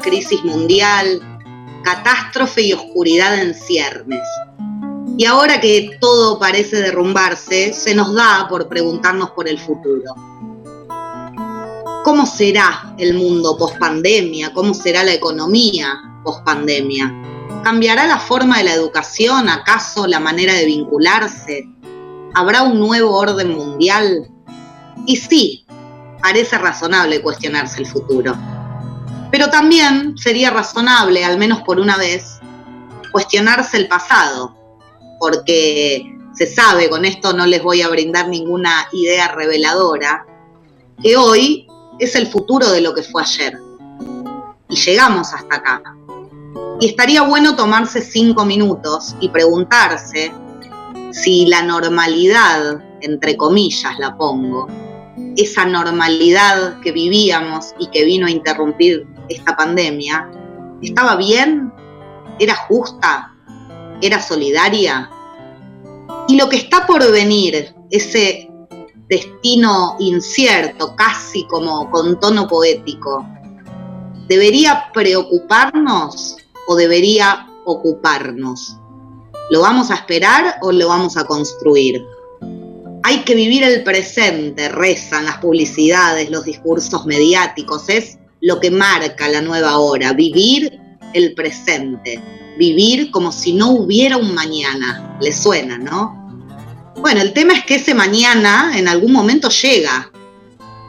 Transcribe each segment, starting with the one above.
crisis mundial, catástrofe y oscuridad en ciernes. Y ahora que todo parece derrumbarse, se nos da por preguntarnos por el futuro. ¿Cómo será el mundo post pandemia? ¿Cómo será la economía post pandemia? ¿Cambiará la forma de la educación? ¿Acaso la manera de vincularse? ¿Habrá un nuevo orden mundial? Y sí, parece razonable cuestionarse el futuro. Pero también sería razonable, al menos por una vez, cuestionarse el pasado, porque se sabe, con esto no les voy a brindar ninguna idea reveladora, que hoy es el futuro de lo que fue ayer. Y llegamos hasta acá. Y estaría bueno tomarse cinco minutos y preguntarse si la normalidad, entre comillas la pongo, esa normalidad que vivíamos y que vino a interrumpir esta pandemia, ¿estaba bien? ¿Era justa? ¿Era solidaria? Y lo que está por venir, ese destino incierto, casi como con tono poético, ¿debería preocuparnos o debería ocuparnos? ¿Lo vamos a esperar o lo vamos a construir? Hay que vivir el presente, rezan las publicidades, los discursos mediáticos, es lo que marca la nueva hora, vivir el presente, vivir como si no hubiera un mañana. Le suena, ¿no? Bueno, el tema es que ese mañana en algún momento llega.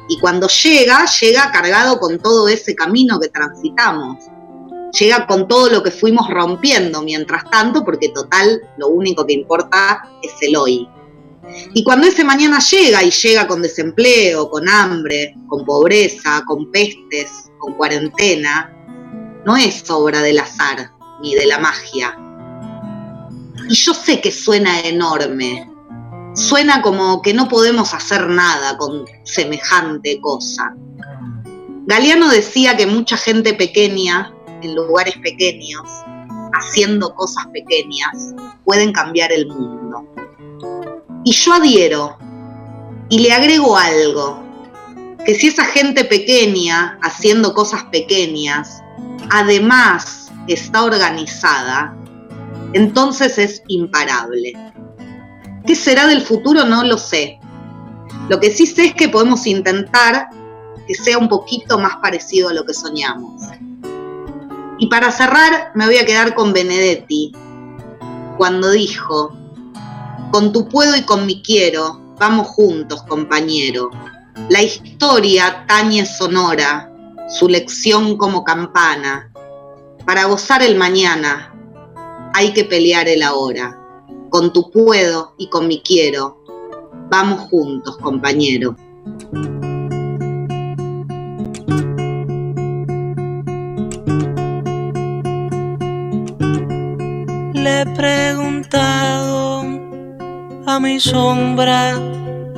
Y cuando llega, llega cargado con todo ese camino que transitamos. Llega con todo lo que fuimos rompiendo mientras tanto, porque total, lo único que importa es el hoy. Y cuando ese mañana llega y llega con desempleo, con hambre, con pobreza, con pestes, con cuarentena, no es obra del azar ni de la magia. Y yo sé que suena enorme, suena como que no podemos hacer nada con semejante cosa. Galeano decía que mucha gente pequeña, en lugares pequeños, haciendo cosas pequeñas, pueden cambiar el mundo. Y yo adhiero y le agrego algo, que si esa gente pequeña, haciendo cosas pequeñas, además está organizada, entonces es imparable. ¿Qué será del futuro? No lo sé. Lo que sí sé es que podemos intentar que sea un poquito más parecido a lo que soñamos. Y para cerrar me voy a quedar con Benedetti, cuando dijo, con tu puedo y con mi quiero, vamos juntos, compañero. La historia tañe sonora, su lección como campana. Para gozar el mañana, hay que pelear el ahora. Con tu puedo y con mi quiero, vamos juntos, compañero. Le he preguntado a mi sombra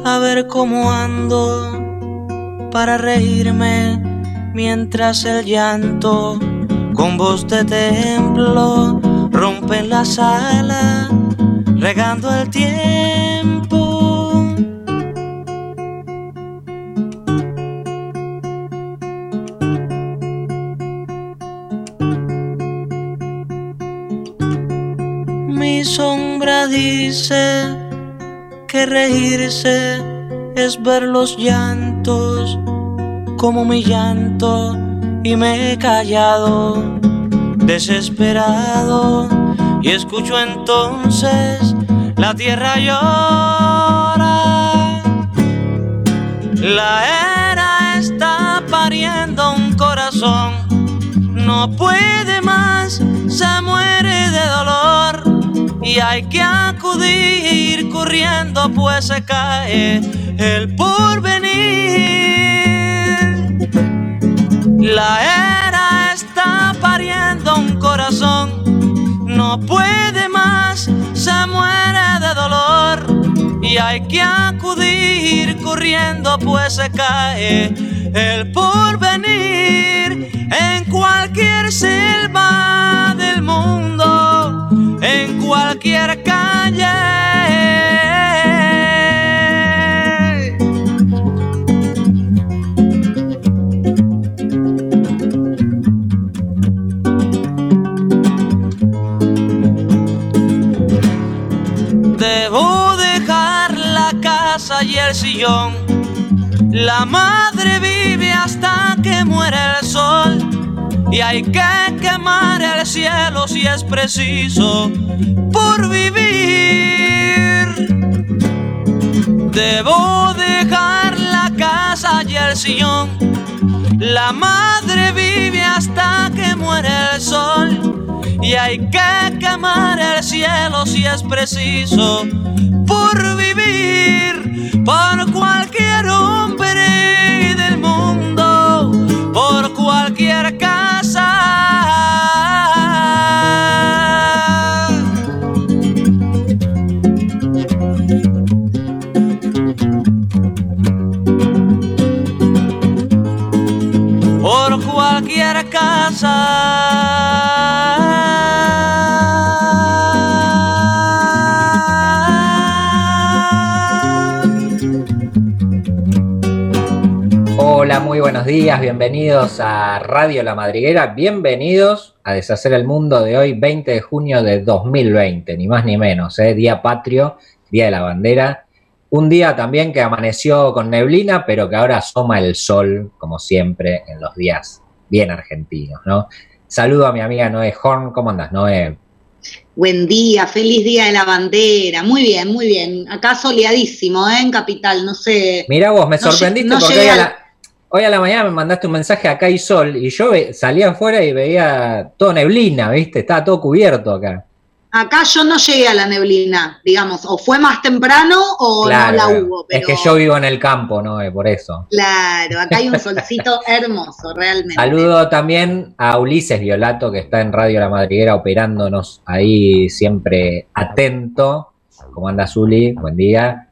a ver cómo ando para reírme mientras el llanto con voz de templo rompe la sala regando el tiempo. Mi sombra dice que reírse es ver los llantos como mi llanto y me he callado desesperado. Y escucho entonces la tierra llora. La era está pariendo un corazón. No puede más se muere de dolor. Y hay que acudir corriendo pues se cae el porvenir. La era está pariendo un corazón, no puede más, se muere de dolor y hay que acudir corriendo pues se cae el porvenir en cualquier selva del mundo en cualquier calle. Debo dejar la casa y el sillón. La madre vive hasta que muere el sol. Y hay que quemar el cielo si es preciso por vivir. Debo dejar la casa y el sillón. La madre vive hasta que muere el sol y hay que quemar el cielo si es preciso por vivir por cualquier hombre del mundo, por cualquier casa. Hola, muy buenos días, bienvenidos a Radio La Madriguera, bienvenidos a Deshacer el Mundo de hoy, 20 de junio de 2020, ni más ni menos, ¿eh? Día Patrio, Día de la Bandera, un día también que amaneció con neblina, pero que ahora asoma el sol, como siempre, en los días bien argentinos, ¿no? Saludo a mi amiga Noé Horn, ¿cómo andas, Noé? Buen día, feliz día de la bandera. Muy bien, muy bien. Acá soleadísimo, ¿eh? En Capital, no sé. Mira vos, me sorprendiste no porque hoy a, la, hoy a, la, mañana me mandaste un mensaje acá hay sol y yo salía afuera y veía todo neblina, ¿viste? Estaba todo cubierto acá. Acá yo no llegué a la neblina, digamos, o fue más temprano o no la hubo. Pero... Es que yo vivo en el campo, ¿no? Por eso. Claro, acá hay un solcito hermoso, realmente. Saludo también a Ulises Violato, que está en Radio La Madriguera operándonos ahí siempre atento. ¿Cómo anda Zuli? Buen día.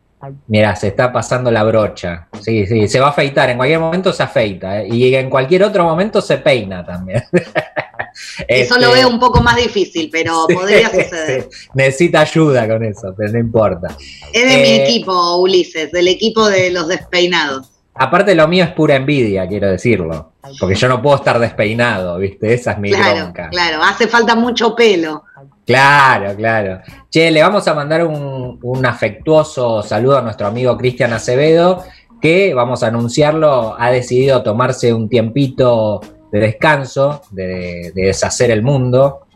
Mira, se está pasando la brocha. Sí, sí, se va a afeitar. En cualquier momento se afeita. ¿eh? Y en cualquier otro momento se peina también. Eso lo veo un poco más difícil, pero podría suceder. Necesita ayuda con eso, pero no importa. Es de mi equipo, Ulises, del equipo de los despeinados. Aparte lo mío es pura envidia, quiero decirlo. Porque yo no puedo estar despeinado, ¿viste? Esa es mi claro, bronca. Claro, hace falta mucho pelo. Claro, claro. Che, le vamos a mandar un, un afectuoso saludo a nuestro amigo Cristian Acevedo, que, vamos a anunciarlo, ha decidido tomarse un tiempito de descanso, de, de, deshacer el mundo.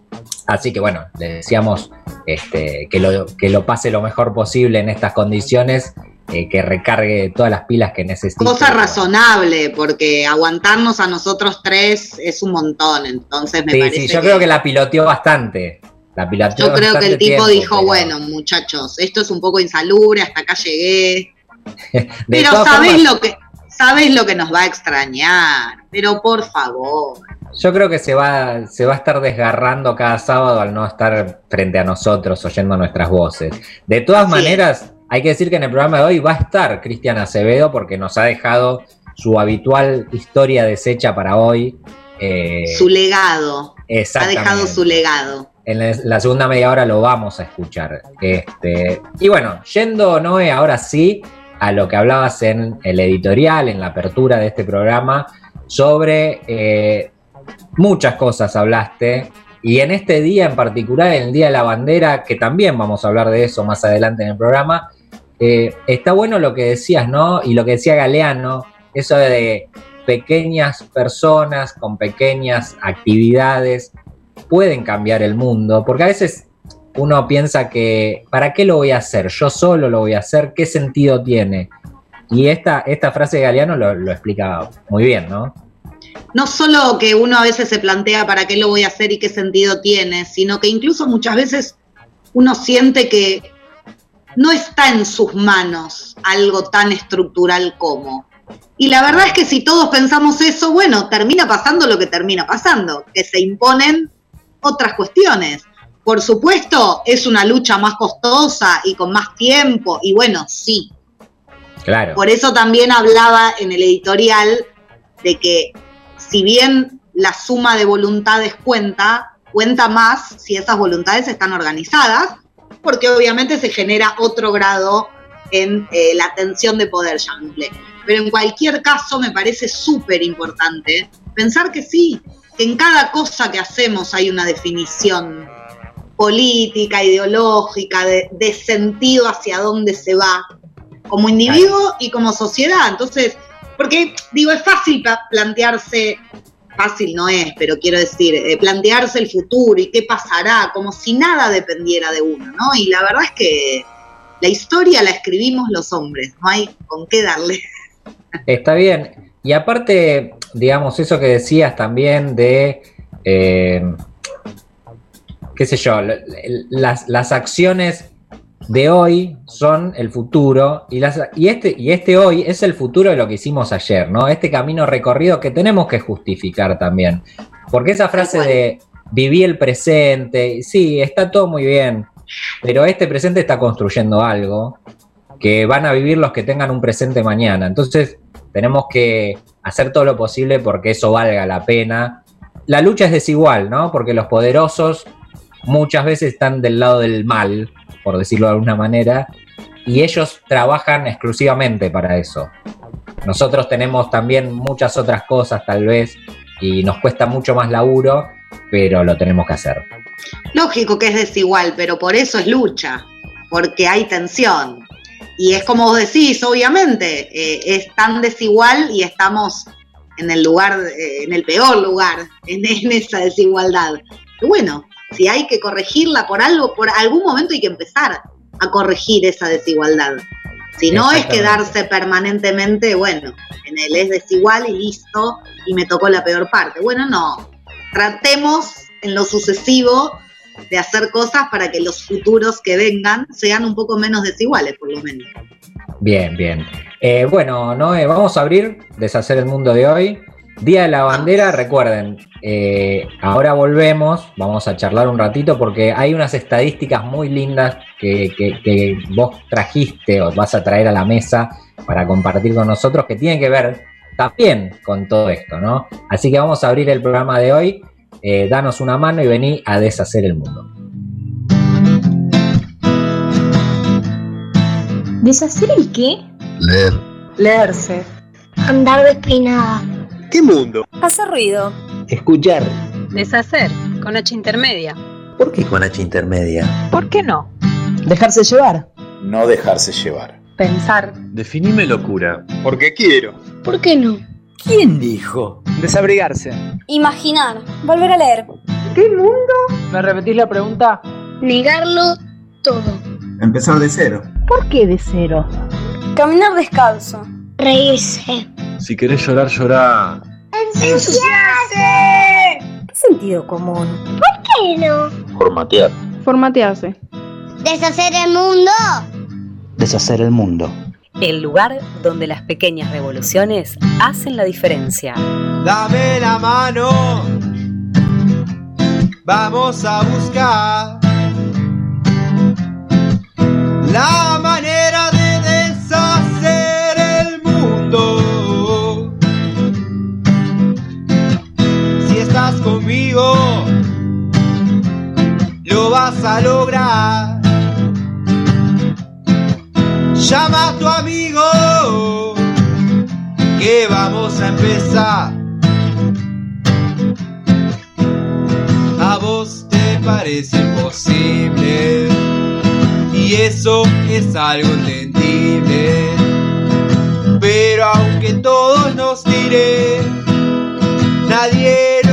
Así que bueno, le decíamos este, que, lo, que lo pase lo mejor posible en estas condiciones, eh, que recargue todas las pilas que necesite. Cosa razonable, porque aguantarnos a nosotros tres es un montón, entonces me sí, parece. Sí, yo que... creo que la piloteó bastante. La piloteó yo creo que el tipo tiempo, dijo, pero... bueno, muchachos, esto es un poco insalubre, hasta acá llegué. pero sabés formas... lo que sabes lo que nos va a extrañar, pero por favor. Yo creo que se va, se va a estar desgarrando cada sábado al no estar frente a nosotros oyendo nuestras voces. De todas Así maneras, es. hay que decir que en el programa de hoy va a estar Cristian Acevedo porque nos ha dejado su habitual historia deshecha para hoy. Eh, su legado. Ha dejado su legado. En la segunda media hora lo vamos a escuchar. Este, y bueno, yendo, Noé, ahora sí, a lo que hablabas en el editorial, en la apertura de este programa, sobre eh, muchas cosas hablaste. Y en este día en particular, en el Día de la Bandera, que también vamos a hablar de eso más adelante en el programa, eh, está bueno lo que decías, ¿no? Y lo que decía Galeano, eso de pequeñas personas con pequeñas actividades pueden cambiar el mundo, porque a veces uno piensa que, ¿para qué lo voy a hacer? Yo solo lo voy a hacer, ¿qué sentido tiene? Y esta, esta frase de Galeano lo, lo explica muy bien, ¿no? No solo que uno a veces se plantea para qué lo voy a hacer y qué sentido tiene, sino que incluso muchas veces uno siente que no está en sus manos algo tan estructural como. Y la verdad es que si todos pensamos eso, bueno, termina pasando lo que termina pasando, que se imponen otras cuestiones. Por supuesto, es una lucha más costosa y con más tiempo, y bueno, sí. Claro. Por eso también hablaba en el editorial de que si bien la suma de voluntades cuenta, cuenta más si esas voluntades están organizadas, porque obviamente se genera otro grado en eh, la tensión de poder, Jean Pero en cualquier caso me parece súper importante pensar que sí, que en cada cosa que hacemos hay una definición política, ideológica, de, de, sentido hacia dónde se va. como individuo y como sociedad. Entonces, porque digo, es fácil plantearse, fácil no es, pero quiero decir, eh, plantearse el futuro y qué pasará, como si nada dependiera de uno, ¿no? Y la verdad es que la historia la escribimos los hombres, no hay con qué darle. Está bien. Y aparte, digamos, eso que decías también de, eh, qué sé yo, las, las acciones de hoy son el futuro y, las, y, este, y este hoy es el futuro de lo que hicimos ayer, ¿no? Este camino recorrido que tenemos que justificar también. Porque esa frase de vivir el presente, sí, está todo muy bien, pero este presente está construyendo algo que van a vivir los que tengan un presente mañana. Entonces tenemos que hacer todo lo posible porque eso valga la pena. La lucha es desigual, ¿no? Porque los poderosos muchas veces están del lado del mal, por decirlo de alguna manera, y ellos trabajan exclusivamente para eso. Nosotros tenemos también muchas otras cosas tal vez y nos cuesta mucho más laburo, pero lo tenemos que hacer. Lógico que es desigual, pero por eso es lucha, porque hay tensión. Y es como vos decís, obviamente, eh, es tan desigual y estamos en el lugar, eh, en el peor lugar, en, en esa desigualdad. Y bueno, si hay que corregirla por algo, por algún momento hay que empezar a corregir esa desigualdad. Si no es quedarse permanentemente, bueno, en el es desigual y listo, y me tocó la peor parte. Bueno, no. Tratemos en lo sucesivo de hacer cosas para que los futuros que vengan sean un poco menos desiguales, por lo menos. Bien, bien. Eh, bueno, Noé, vamos a abrir, deshacer el mundo de hoy. Día de la bandera, recuerden, eh, ahora volvemos, vamos a charlar un ratito porque hay unas estadísticas muy lindas que, que, vos trajiste o vas a traer a la mesa para compartir con nosotros que tienen que ver también con todo esto, ¿no? Así que vamos a abrir el programa de hoy, eh, danos una mano y vení a deshacer el mundo. ¿Deshacer el qué? Leer. Leerse. Andar despeinada. ¿Qué mundo? Hacer ruido. Escuchar. Deshacer, con H intermedia. ¿Por qué con H intermedia? ¿Por qué no? Dejarse llevar. No dejarse llevar. Pensar. Definime locura. Porque quiero. ¿Por qué no? ¿Quién dijo? Desabrigarse. Imaginar. Volver a leer. ¿Qué mundo? ¿Me repetís la pregunta? Negarlo todo. Empezar de cero. ¿Por qué de cero? Caminar descalzo. Reírse. Si querés llorar, llorá. ¡Ensuciarse! ¿Qué sentido común? ¿Por qué no? Formatear. Formatearse. Deshacer el mundo. Deshacer el mundo. El lugar donde las pequeñas revoluciones hacen la diferencia. Dame la mano. Vamos a buscar la conmigo, lo vas a lograr. Llama a tu amigo, que vamos a empezar. A vos te parece imposible y eso es algo entendible. Pero aunque todos nos tiren, nadie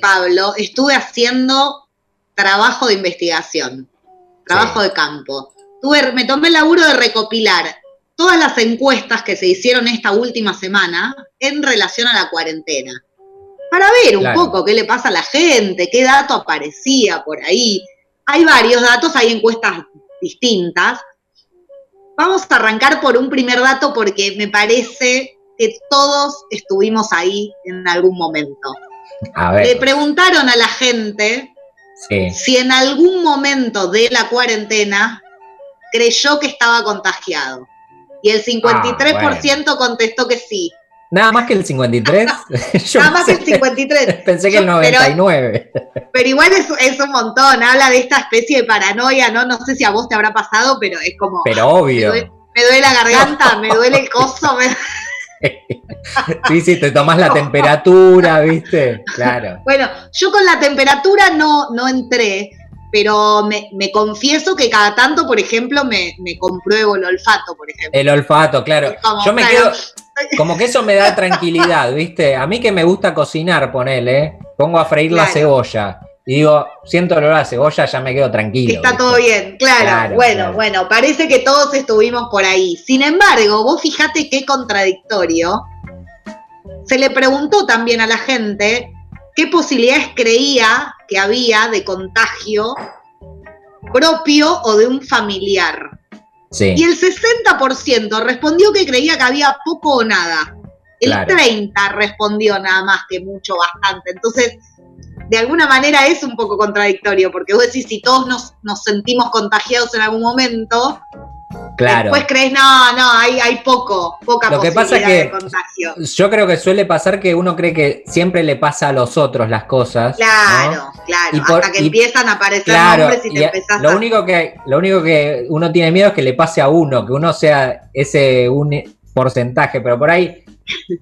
Pablo, estuve haciendo trabajo de investigación, trabajo de campo. Tuve, me tomé el laburo de recopilar todas las encuestas que se hicieron esta última semana en relación a la cuarentena. Para ver un Claro. poco qué le pasa a la gente, qué dato aparecía por ahí. Hay varios datos, hay encuestas distintas. Vamos a arrancar por un primer dato porque me parece que todos estuvimos ahí en algún momento. A Le preguntaron a la gente Sí. si en algún momento de la cuarentena creyó que estaba contagiado. Y el 53% contestó que sí. Nada más que el 53. Yo Nada más que el pensé- 53. Pensé que el Yo- pero- 99. Pero igual es, es un montón, habla de esta especie de paranoia, ¿no? No sé si a vos te habrá pasado, pero es como, Pero obvio. me duele, me duele la garganta, me duele el coso, me- Sí, sí, te tomás la temperatura, ¿viste? Claro. Bueno, yo con la temperatura no, no entré, pero me, me confieso que cada tanto, por ejemplo, me, me compruebo el olfato, por ejemplo. El olfato, claro. Como, Yo me claro, quedo. Como que eso me da tranquilidad, ¿viste? A mí que me gusta cocinar, ponele, pongo a freír la cebolla y digo, siento olor a cebolla, ya me quedo que tranquilo. está ¿viste? todo bien, claro. Claro, bueno, claro. bueno, parece que todos estuvimos por ahí. Sin embargo, vos fijate qué contradictorio. Se le preguntó también a la gente qué posibilidades creía que había de contagio propio o de un familiar. Sí. Y el 60% respondió que creía que había poco o nada. El Claro. 30% respondió nada más que mucho, bastante. Entonces, de alguna manera es un poco contradictorio, porque vos decís, si todos nos, nos sentimos contagiados en algún momento, Claro. después crees, no, no, hay, hay poco, poca Lo que pasa que- de contagio. Yo creo que suele pasar que uno cree que siempre le pasa a los otros las cosas. ¿no? Claro, claro, Y por- hasta que y- empiezan a aparecer Claro, nombres y te y empezás lo a... único que lo único que uno tiene miedo es que le pase a uno, que uno sea ese un porcentaje, pero por ahí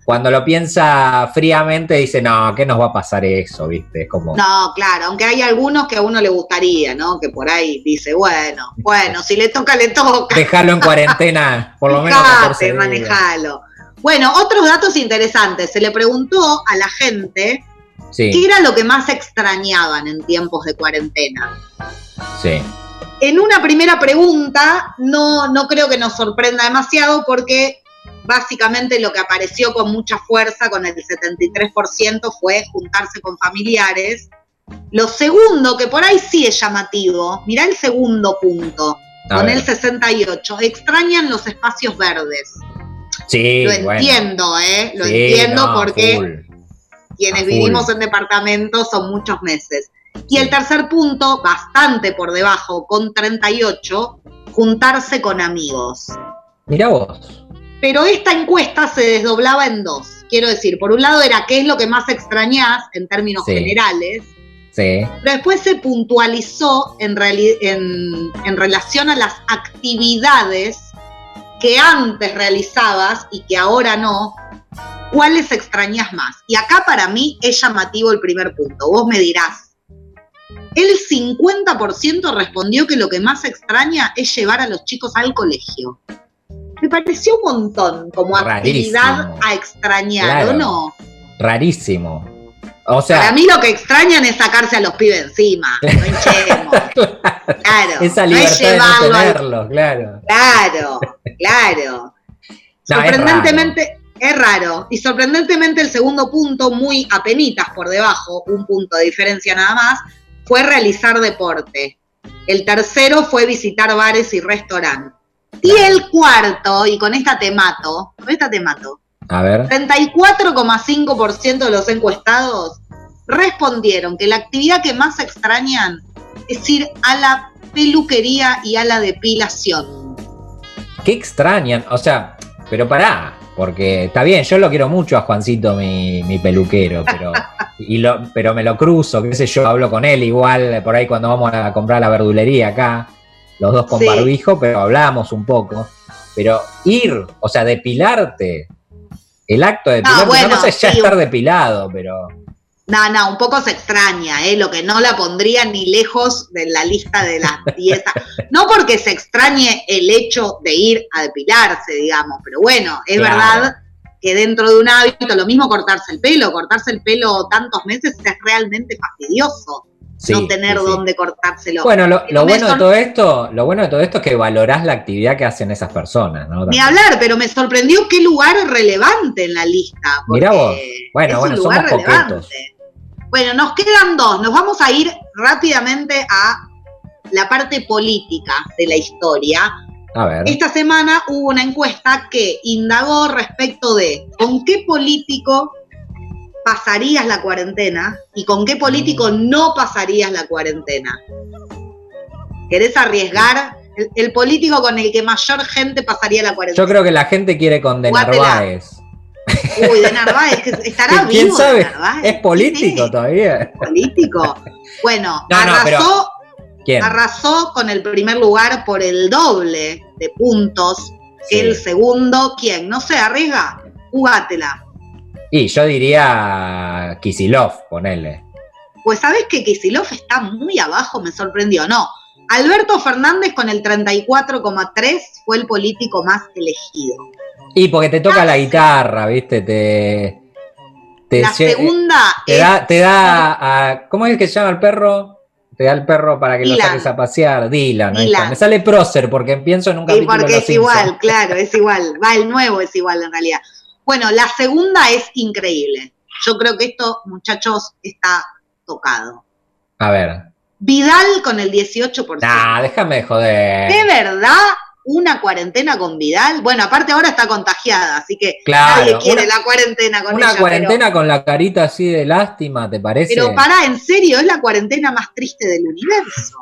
cuando lo piensa fríamente dice, "No, ¿qué nos va a pasar eso?", ¿viste? Es como No, claro, aunque hay algunos que a uno le gustaría, ¿no? Que por ahí dice, bueno, bueno, si le toca, le toca. dejarlo en cuarentena por lo menos Fijate, 14 días. manejalo. Bueno, otros datos interesantes. Se le preguntó a la gente Sí, qué era lo que más extrañaban en tiempos de cuarentena. sí. En una primera pregunta, no, no creo que nos sorprenda demasiado porque básicamente lo que apareció con mucha fuerza, con el 73%, fue juntarse con familiares. Lo segundo, que por ahí sí es llamativo, mirá el segundo punto, A con ver. el 68, extrañan los espacios verdes. Sí, Lo bueno. entiendo, ¿eh? Lo Sí, entiendo no, porque full. quienes full. vivimos en departamentos son muchos meses. Y el tercer punto, bastante por debajo, con 38, juntarse con amigos. Mirá vos. Pero esta encuesta se desdoblaba en dos. Quiero decir, por un lado era qué es lo que más extrañás en términos Sí. generales, Sí. pero después se puntualizó en, en relación a las actividades que antes realizabas y que ahora no, ¿cuáles extrañas más? Y acá para mí es llamativo el primer punto, vos me dirás. El 50% respondió que lo que más extraña es llevar a los chicos al colegio. Me pareció un montón como Rarísimo. actividad a extrañar, ¿o no? Rarísimo. O sea, Para mí lo que extrañan es sacarse a los pibes encima. No hinchemos. Claro. esa no es libertad de no llevarlo al- claro. Claro, claro. No, es sorprendentemente, es raro. Y sorprendentemente el segundo punto, muy apenitas por debajo, un punto de diferencia nada más, fue realizar deporte. El tercero fue visitar bares y restaurantes. Y el cuarto, y con esta te mato, con esta te mato, A ver. 34,5% de los encuestados respondieron que la actividad que más extrañan es ir a la peluquería y a la depilación. Qué extrañan, o sea, pero pará, porque está bien, yo lo quiero mucho a Juancito, mi, mi peluquero, pero, y lo, pero me lo cruzo, qué sé yo, hablo con él igual por ahí cuando vamos a comprar la verdulería acá, los dos con Sí. barbijo, pero hablamos un poco. Pero ir, o sea, depilarte, el acto de depilarte, no, bueno, sé ya sí, estar depilado, pero No, no, un poco se extraña, ¿eh? lo que no la pondría ni lejos de la lista de las 10. No porque se extrañe el hecho de ir a depilarse, digamos, pero bueno, es Claro. verdad que dentro de un hábito, lo mismo cortarse el pelo, cortarse el pelo tantos meses es realmente fastidioso. Sí, no tener sí, sí. dónde cortárselo. Bueno, lo, bueno de todo esto, lo bueno de todo esto es que valorás la actividad que hacen esas personas, ¿no? Ni hablar, pero me sorprendió qué lugar relevante en la lista. Mirá vos. Bueno, es un bueno, lugar somos coquetos. Bueno, nos quedan dos. Nos vamos a ir rápidamente a la parte política de la historia. A ver. Esta semana hubo una encuesta que indagó respecto de con qué político pasarías la cuarentena y con qué político no pasarías la cuarentena. ¿Querés arriesgar? El, el político con el que mayor gente pasaría la cuarentena. Yo creo que la gente quiere con De. Narváez. Uy, de Narváez, que estará ¿Quién vivo sabe? de Narváez. Es político todavía. político. Bueno, No, no, pero- arrasó, ¿Quién? arrasó con el primer lugar por el doble de puntos que Sí. el segundo. ¿Quién? No sé, arriesga. Jugátela. Y yo diría Kisilov, ponele. Pues sabes que Kisilov está muy abajo, me sorprendió. No, Alberto Fernández con el 34,3 fue el político más elegido. Y porque te toca la guitarra, ¿viste? Te. te La segunda te es da, te da a- ¿Cómo es que se llama el perro? Te da el perro para que lo Dylan. saques a pasear. Dylan, ahí Dylan. está. Me sale prócer porque pienso en un y capítulo de porque Los es Simpsons. igual, claro, es igual. Va, el nuevo es igual en realidad. Bueno, la segunda es increíble. Yo creo que esto, muchachos, está tocado. A ver. Vidal con el 18%. Nah, déjame de joder. ¿De verdad una cuarentena con Vidal? Bueno, aparte ahora está contagiada, así que Claro, nadie quiere una- la cuarentena con Una ella. cuarentena con la carita así de lástima, ¿te parece? Pero, pero pará, en serio, es la cuarentena más triste del universo.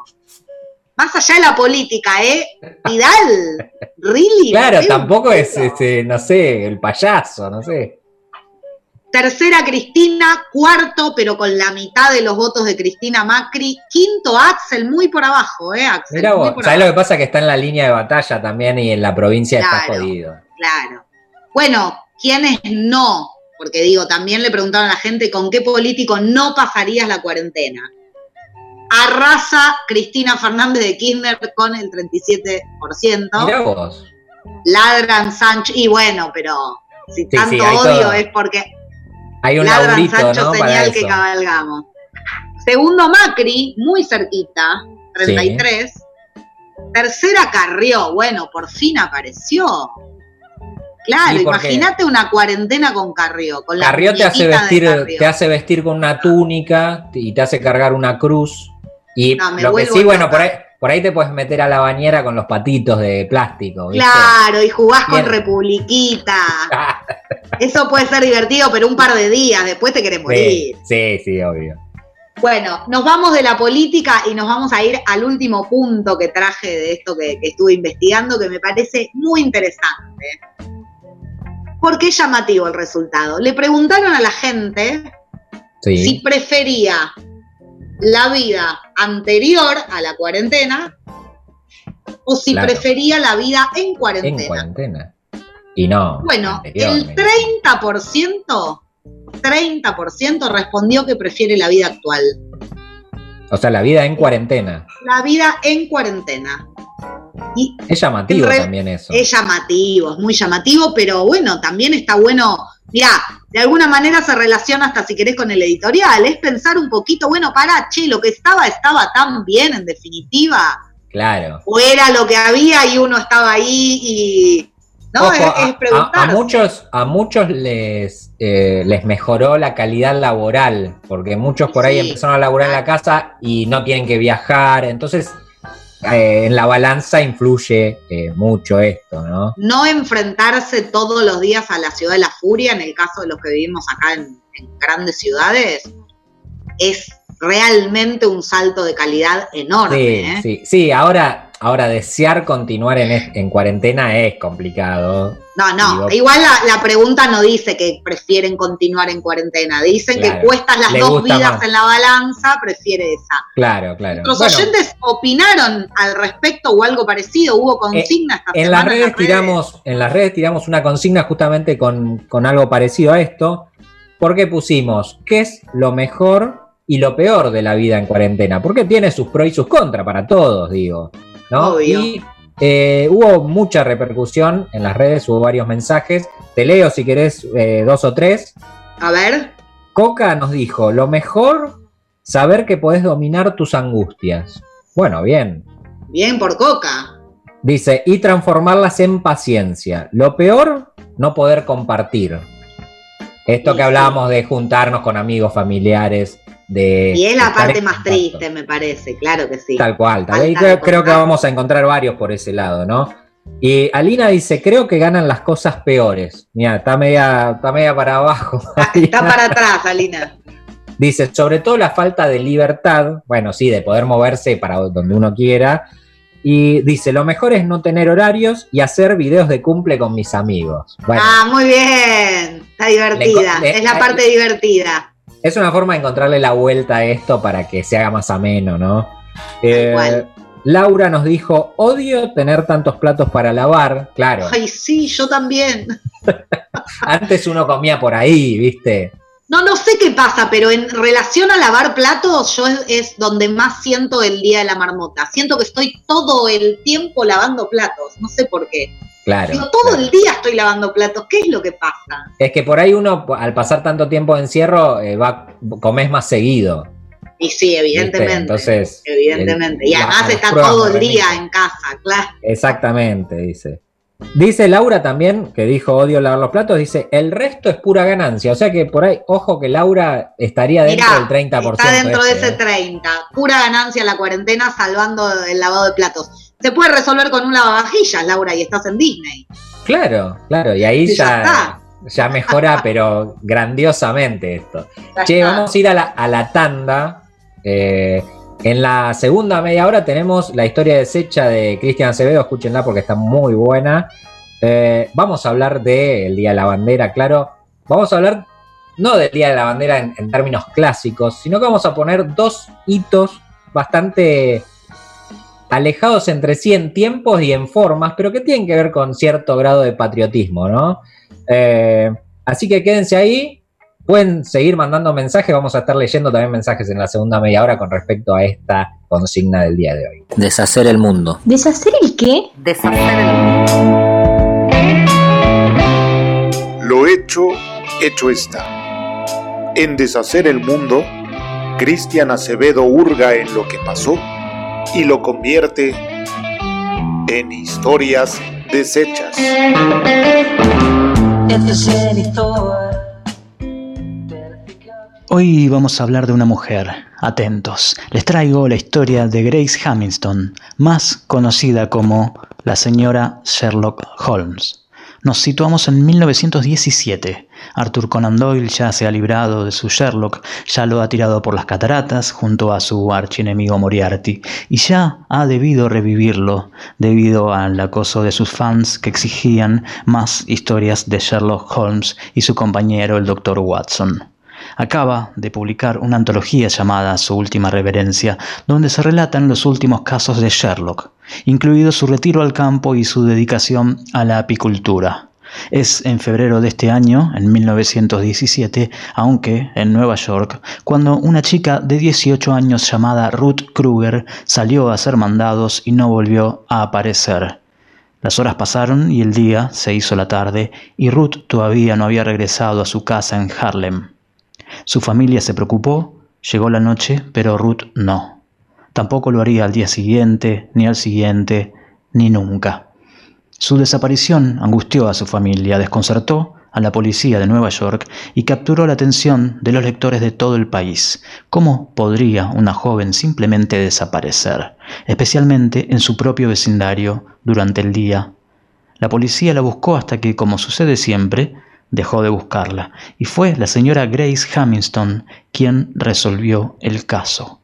Más allá de la política, ¿eh? Vidal, really. Claro, ¿En tampoco es, este, no sé, el payaso, no sé. Tercera Cristina, cuarto, pero con la mitad de los votos de Cristina Macri. Quinto Axel, muy por abajo, ¿eh? Axel, Mira vos, ¿sabés lo que pasa? Que está en la línea de batalla también y en la provincia está jodido. Claro. Bueno, ¿quiénes no? Porque digo, también le preguntaron a la gente con qué político no pasarías la cuarentena. Arrasa Cristina Fernández de Kirchner con el 37%. Mirá vos. Ladran Sancho. Y bueno, pero si Sí, tanto sí, odio todo. es porque Hay un ladran laurito, Sancho ¿no? Señal que cabalgamos. Segundo Macri, muy cerquita, 33. Tercera Carrió, bueno, por fin apareció. Claro, imagínate una cuarentena con Carrió, con la Carrió te hace vestir, Carrió. te hace vestir con una túnica y te hace cargar una cruz. Y No, me lo que sí, bueno, por ahí, por ahí te puedes meter a la bañera con los patitos de plástico. ¿viste? Claro, y jugás con. Republiquita. Eso puede ser divertido, pero un par de días, después te querés morir. Sí, sí, sí, obvio. Bueno, nos vamos de la política y nos vamos a ir al último punto que traje de esto que, que estuve investigando, que me parece muy interesante. Porque es llamativo el resultado. Le preguntaron a la gente Sí. si prefería la vida anterior a la cuarentena o si Claro. prefería la vida en En cuarentena. cuarentena. Y no. Bueno, el me- 30%, 30% respondió que prefiere la vida actual. O sea, la vida en cuarentena. La vida en cuarentena. Y Es llamativo re- también eso. es llamativo, es muy llamativo, pero bueno, también está bueno. Mirá, de alguna manera se relaciona hasta si querés con el editorial. Es pensar un poquito, bueno, para, che, lo que estaba estaba tan bien en definitiva. Claro. O era lo que había y uno estaba ahí y. No, Ojo, es, a- es a, preguntar. a muchos, a muchos les, eh, les mejoró la calidad laboral, porque muchos por ahí Sí. empezaron a laburar en la casa y no tienen que viajar, entonces eh, en la balanza influye eh, mucho esto, ¿no? no enfrentarse todos los días a la ciudad de la furia, en el caso de los que vivimos acá en, en grandes ciudades, es realmente un salto de calidad enorme. Sí, sí, sí, ahora, ahora desear continuar en, en cuarentena es complicado. No, no, igual la, la pregunta no dice que prefieren continuar en cuarentena, dicen Claro, que puestas las le dos vidas más. en la balanza, prefiere esa. Claro, claro. Los Bueno, oyentes opinaron al respecto o algo parecido, hubo consigna esta en las redes tiramos, en las redes tiramos una consigna justamente con, con algo parecido a esto, porque pusimos qué es lo mejor y lo peor de la vida en cuarentena, porque tiene sus pros y sus contras para todos, digo. ¿No? Obvio. Y eh, hubo mucha repercusión en las redes, hubo varios mensajes. Te leo si querés eh, dos o tres. A ver, Coca nos dijo, lo mejor, saber que podés dominar tus angustias. Bueno, bien. bien por Coca. Dice, y transformarlas en paciencia. Lo peor, no poder compartir. Esto Sí, que hablábamos de juntarnos con amigos, familiares, de... Y es la parte más contacto. triste, me parece, claro que sí. Tal cual, tal y creo, creo que vamos a encontrar varios por ese lado, ¿no? Y Alina dice, creo que ganan las cosas peores. Mira, está media, está media para abajo. Está para atrás, Alina. Dice, sobre todo la falta de libertad, bueno, sí, de poder moverse para donde uno quiera. Y dice, lo mejor es no tener horarios y hacer videos de cumple con mis amigos. Bueno, Ah, muy bien. Está divertida. Le- le- es la parte divertida. Es una forma de encontrarle la vuelta a esto para que se haga más ameno, ¿no? Eh. Laura nos dijo, odio tener tantos platos para lavar. Claro, Ay, sí, yo también. antes uno comía por ahí, ¿viste? No, no sé qué pasa, pero en relación a lavar platos, yo es, es donde más siento el día de la marmota. Siento que estoy todo el tiempo lavando platos. No sé por qué. Claro. Digo, todo claro. el día estoy lavando platos. ¿Qué es lo que pasa? Es que por ahí uno, al pasar tanto tiempo de encierro, eh, va, comes más seguido. Y sí, ¿viste? evidentemente. Entonces, evidentemente. el- y además está todo el día en casa, claro. Exactamente, dice. Dice Laura también, que dijo odio lavar los platos, dice, el resto es pura ganancia. O sea que por ahí, ojo que Laura estaría dentro Mirá, del 30%. Está dentro de este, ese ¿eh? 30. Pura ganancia la cuarentena salvando el lavado de platos. Se puede resolver con un lavavajillas, Laura, y estás en Disney. Claro, claro, y ahí ya ya, está. ya mejora, pero grandiosamente esto. Ya Che, está. vamos a ir a la, a la tanda. Eh, en la segunda media hora tenemos la historia deshecha de Cristian Acevedo, escúchenla porque está muy buena. Eh, vamos a hablar del Día de la Bandera, claro. Vamos a hablar no del Día de la Bandera en, en términos clásicos, sino que vamos a poner dos hitos bastante alejados entre sí en tiempos y en formas, pero que tienen que ver con cierto grado de patriotismo, ¿no? Eh, así que quédense ahí. Pueden seguir mandando mensajes. Vamos a estar leyendo también mensajes en la segunda media hora con respecto a esta consigna del día de hoy. Deshacer el mundo. ¿Deshacer el qué? Deshacer el mundo. Lo hecho, hecho está. En Deshacer el Mundo, Cristian Acevedo hurga en lo que pasó y lo convierte en historias deshechas. Hoy vamos a hablar de una mujer. Atentos. Les traigo la historia de Grace Hamilton, más conocida como la señora Sherlock Holmes. Nos situamos en 1917. Arthur Conan Doyle ya se ha librado de su Sherlock, ya lo ha tirado por las cataratas junto a su archienemigo Moriarty, y ya ha debido revivirlo debido al acoso de sus fans que exigían más historias de Sherlock Holmes y su compañero el Dr. Watson acaba de publicar una antología llamada Su Última Reverencia, donde se relatan los últimos casos de Sherlock, incluido su retiro al campo y su dedicación a la apicultura. Es en febrero de este año, en 1917, aunque en Nueva York, cuando una chica de 18 años llamada Ruth Kruger salió a hacer mandados y no volvió a aparecer. Las horas pasaron y el día se hizo la tarde y Ruth todavía no había regresado a su casa en Harlem. Su familia se preocupó, llegó la noche, pero Ruth no. Tampoco lo haría al día siguiente, ni al siguiente, ni nunca. Su desaparición angustió a su familia, desconcertó a la policía de Nueva York y capturó la atención de los lectores de todo el país. ¿Cómo podría una joven simplemente desaparecer, especialmente en su propio vecindario durante el día? La policía la buscó hasta que, como sucede siempre, dejó de buscarla, y fue la señora Grace Hamilton quien resolvió el caso.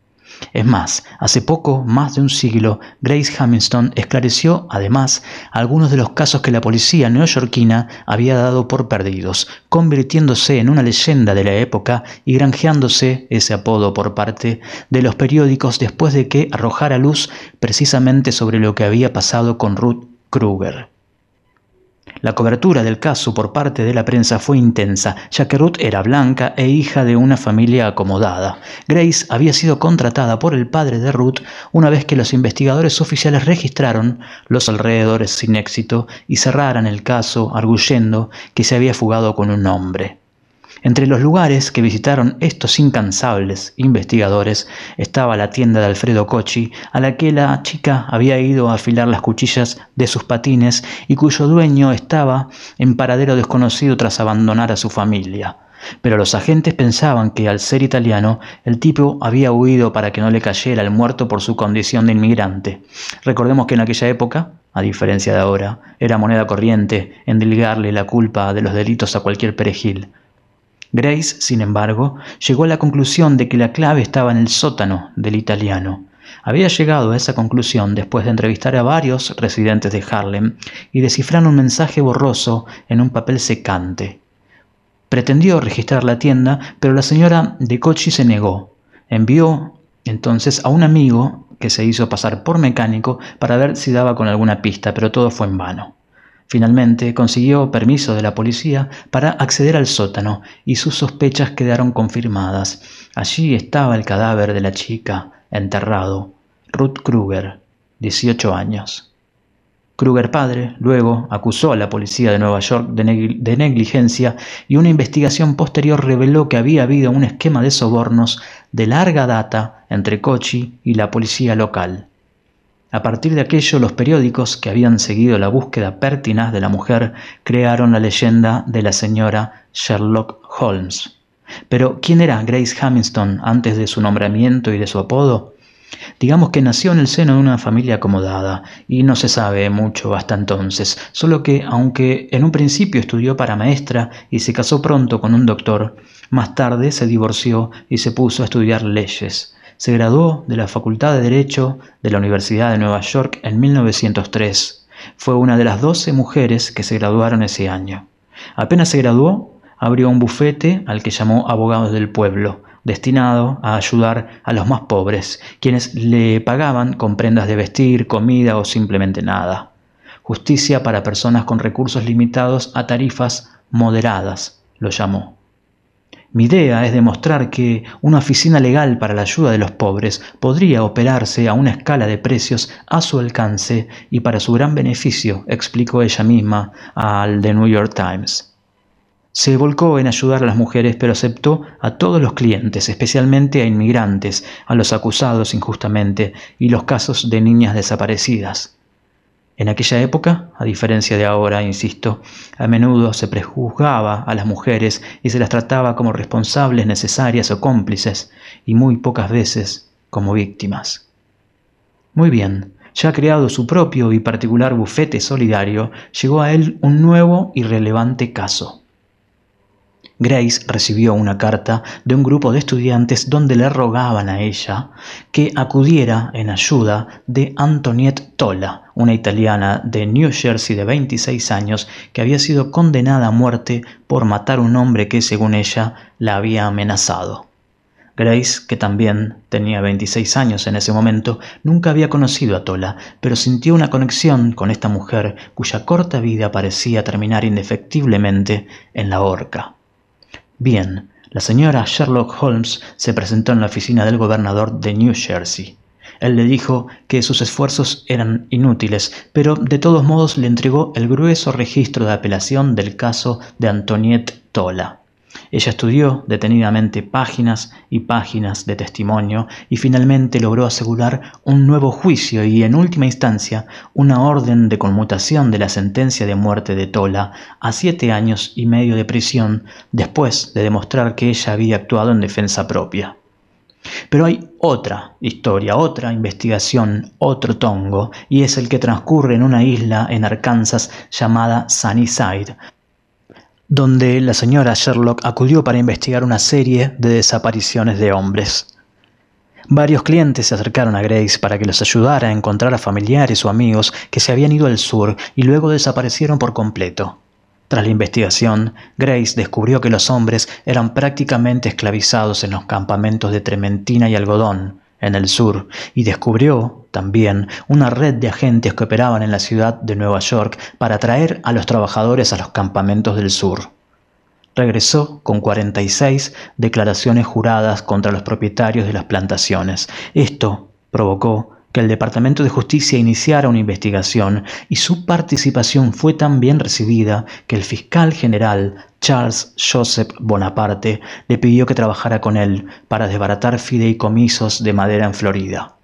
Es más, hace poco, más de un siglo, Grace Hamilton esclareció además algunos de los casos que la policía neoyorquina había dado por perdidos, convirtiéndose en una leyenda de la época y granjeándose ese apodo por parte de los periódicos después de que arrojara luz precisamente sobre lo que había pasado con Ruth Kruger. La cobertura del caso por parte de la prensa fue intensa, ya que Ruth era blanca e hija de una familia acomodada. Grace había sido contratada por el padre de Ruth una vez que los investigadores oficiales registraron los alrededores sin éxito y cerraran el caso arguyendo que se había fugado con un hombre. Entre los lugares que visitaron estos incansables investigadores estaba la tienda de Alfredo Cochi, a la que la chica había ido a afilar las cuchillas de sus patines y cuyo dueño estaba en paradero desconocido tras abandonar a su familia. Pero los agentes pensaban que al ser italiano, el tipo había huido para que no le cayera el muerto por su condición de inmigrante. Recordemos que en aquella época a diferencia de ahora, era moneda corriente endilgarle la culpa de los delitos a cualquier perejil. Grace, sin embargo, llegó a la conclusión de que la clave estaba en el sótano del italiano. Había llegado a esa conclusión después de entrevistar a varios residentes de Harlem y descifrar un mensaje borroso en un papel secante. Pretendió registrar la tienda, pero la señora de Cochi se negó. Envió entonces a un amigo que se hizo pasar por mecánico para ver si daba con alguna pista, pero todo fue en vano. Finalmente consiguió permiso de la policía para acceder al sótano y sus sospechas quedaron confirmadas. Allí estaba el cadáver de la chica, enterrado, Ruth Kruger, 18 años. Kruger padre luego acusó a la policía de Nueva York de, de, negligencia y una investigación posterior reveló que había habido un esquema de sobornos de larga data entre Kochi y la policía local. A partir de aquello, los periódicos que habían seguido la búsqueda pertinaz de la mujer crearon la leyenda de la señora Sherlock Holmes. Pero, ¿quién era Grace Hamilton antes de su nombramiento y de su apodo? Digamos que nació en el seno de una familia acomodada y no se sabe mucho hasta entonces, solo que aunque en un principio estudió para maestra y se casó pronto con un doctor, más tarde se divorció y se puso a estudiar leyes. Se graduó de la Facultad de Derecho de la Universidad de Nueva York en 1903. Fue una de las doce mujeres que se graduaron ese año. Apenas se graduó, abrió un bufete al que llamó Abogados del Pueblo, destinado a ayudar a los más pobres, quienes le pagaban con prendas de vestir, comida o simplemente nada. Justicia para personas con recursos limitados a tarifas moderadas, lo llamó. Mi idea es demostrar que una oficina legal para la ayuda de los pobres podría operarse a una escala de precios a su alcance y para su gran beneficio, explicó ella misma al The New York Times. Se volcó en ayudar a las mujeres, pero aceptó a todos los clientes, especialmente a inmigrantes, a los acusados injustamente y los casos de niñas desaparecidas. En aquella época, a diferencia de ahora, insisto, a menudo se prejuzgaba a las mujeres y se las trataba como responsables necesarias o cómplices, y muy pocas veces como víctimas. Muy bien, ya creado su propio y particular bufete solidario, llegó a él un nuevo y relevante caso. Grace recibió una carta de un grupo de estudiantes donde le rogaban a ella que acudiera en ayuda de Antoniette Tola, una italiana de New Jersey de 26 años que había sido condenada a muerte por matar a un hombre que, según ella, la había amenazado. Grace, que también tenía 26 años en ese momento, nunca había conocido a Tola, pero sintió una conexión con esta mujer cuya corta vida parecía terminar indefectiblemente en la horca. Bien, la señora Sherlock Holmes se presentó en la oficina del gobernador de New Jersey. Él le dijo que sus esfuerzos eran inútiles, pero de todos modos le entregó el grueso registro de apelación del caso de Antoniette Tola. Ella estudió detenidamente páginas y páginas de testimonio y finalmente logró asegurar un nuevo juicio y en última instancia una orden de conmutación de la sentencia de muerte de Tola a siete años y medio de prisión después de demostrar que ella había actuado en defensa propia. Pero hay otra historia, otra investigación, otro tongo, y es el que transcurre en una isla en Arkansas llamada Sunnyside, donde la señora Sherlock acudió para investigar una serie de desapariciones de hombres. Varios clientes se acercaron a Grace para que los ayudara a encontrar a familiares o amigos que se habían ido al sur y luego desaparecieron por completo. Tras la investigación, Grace descubrió que los hombres eran prácticamente esclavizados en los campamentos de trementina y algodón, en el sur, y descubrió también una red de agentes que operaban en la ciudad de Nueva York para atraer a los trabajadores a los campamentos del sur. Regresó con 46 declaraciones juradas contra los propietarios de las plantaciones. Esto provocó que el Departamento de Justicia iniciara una investigación y su participación fue tan bien recibida que el fiscal general Charles Joseph Bonaparte le pidió que trabajara con él para desbaratar fideicomisos de madera en Florida.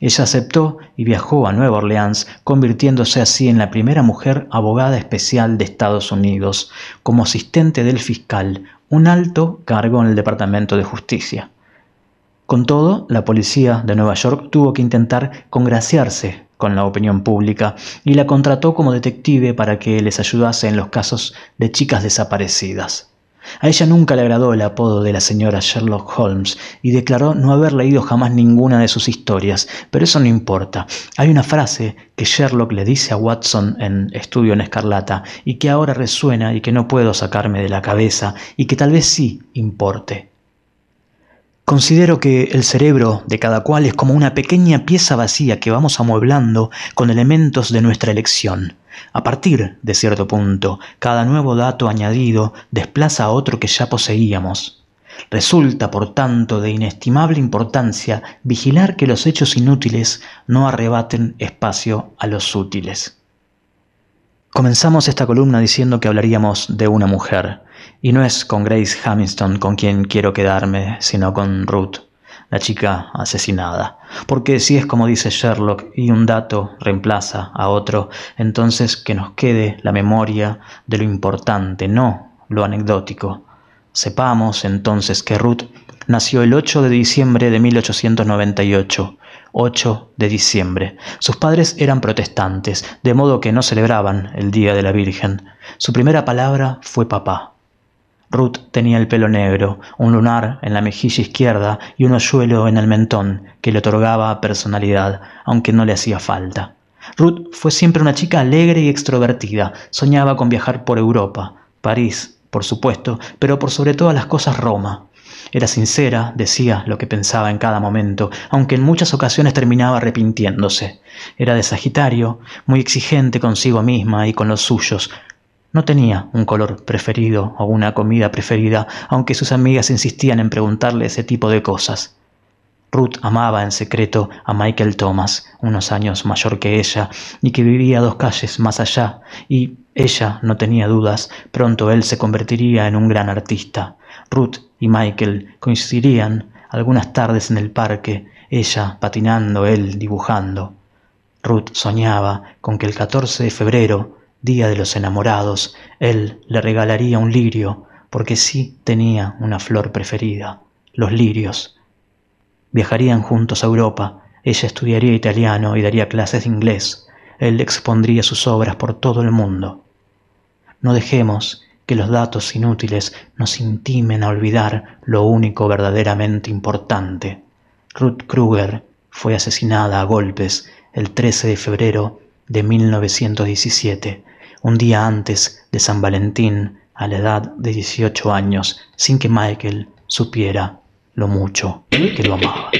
Ella aceptó y viajó a Nueva Orleans, convirtiéndose así en la primera mujer abogada especial de Estados Unidos, como asistente del fiscal, un alto cargo en el Departamento de Justicia. Con todo, la policía de Nueva York tuvo que intentar congraciarse con la opinión pública y la contrató como detective para que les ayudase en los casos de chicas desaparecidas. A ella nunca le agradó el apodo de la señora Sherlock Holmes y declaró no haber leído jamás ninguna de sus historias, pero eso no importa. Hay una frase que Sherlock le dice a Watson en Estudio en Escarlata y que ahora resuena y que no puedo sacarme de la cabeza y que tal vez sí importe. Considero que el cerebro de cada cual es como una pequeña pieza vacía que vamos amueblando con elementos de nuestra elección. A partir de cierto punto, cada nuevo dato añadido desplaza a otro que ya poseíamos. Resulta, por tanto, de inestimable importancia vigilar que los hechos inútiles no arrebaten espacio a los útiles. Comenzamos esta columna diciendo que hablaríamos de una mujer, y no es con Grace Hamilton con quien quiero quedarme, sino con Ruth, la chica asesinada. Porque si es como dice Sherlock y un dato reemplaza a otro, entonces que nos quede la memoria de lo importante, no lo anecdótico. Sepamos entonces que Ruth nació el 8 de diciembre de 1898, 8 de diciembre. Sus padres eran protestantes, de modo que no celebraban el Día de la Virgen. Su primera palabra fue papá. Ruth tenía el pelo negro, un lunar en la mejilla izquierda y un hoyuelo en el mentón que le otorgaba personalidad, aunque no le hacía falta. Ruth fue siempre una chica alegre y extrovertida, soñaba con viajar por Europa, París, por supuesto, pero por sobre todas las cosas Roma. Era sincera, decía lo que pensaba en cada momento, aunque en muchas ocasiones terminaba arrepintiéndose. Era de Sagitario, muy exigente consigo misma y con los suyos, no tenía un color preferido o una comida preferida, aunque sus amigas insistían en preguntarle ese tipo de cosas. Ruth amaba en secreto a Michael Thomas, unos años mayor que ella, y que vivía dos calles más allá, y ella no tenía dudas, pronto él se convertiría en un gran artista. Ruth y Michael coincidirían algunas tardes en el parque, ella patinando, él dibujando. Ruth soñaba con que el 14 de febrero día de los enamorados, él le regalaría un lirio, porque sí tenía una flor preferida, los lirios. Viajarían juntos a Europa, ella estudiaría italiano y daría clases de inglés, él expondría sus obras por todo el mundo. No dejemos que los datos inútiles nos intimen a olvidar lo único verdaderamente importante. Ruth Kruger fue asesinada a golpes el 13 de febrero de 1917 un día antes de San Valentín, a la edad de 18 años, sin que Michael supiera lo mucho que lo amaba.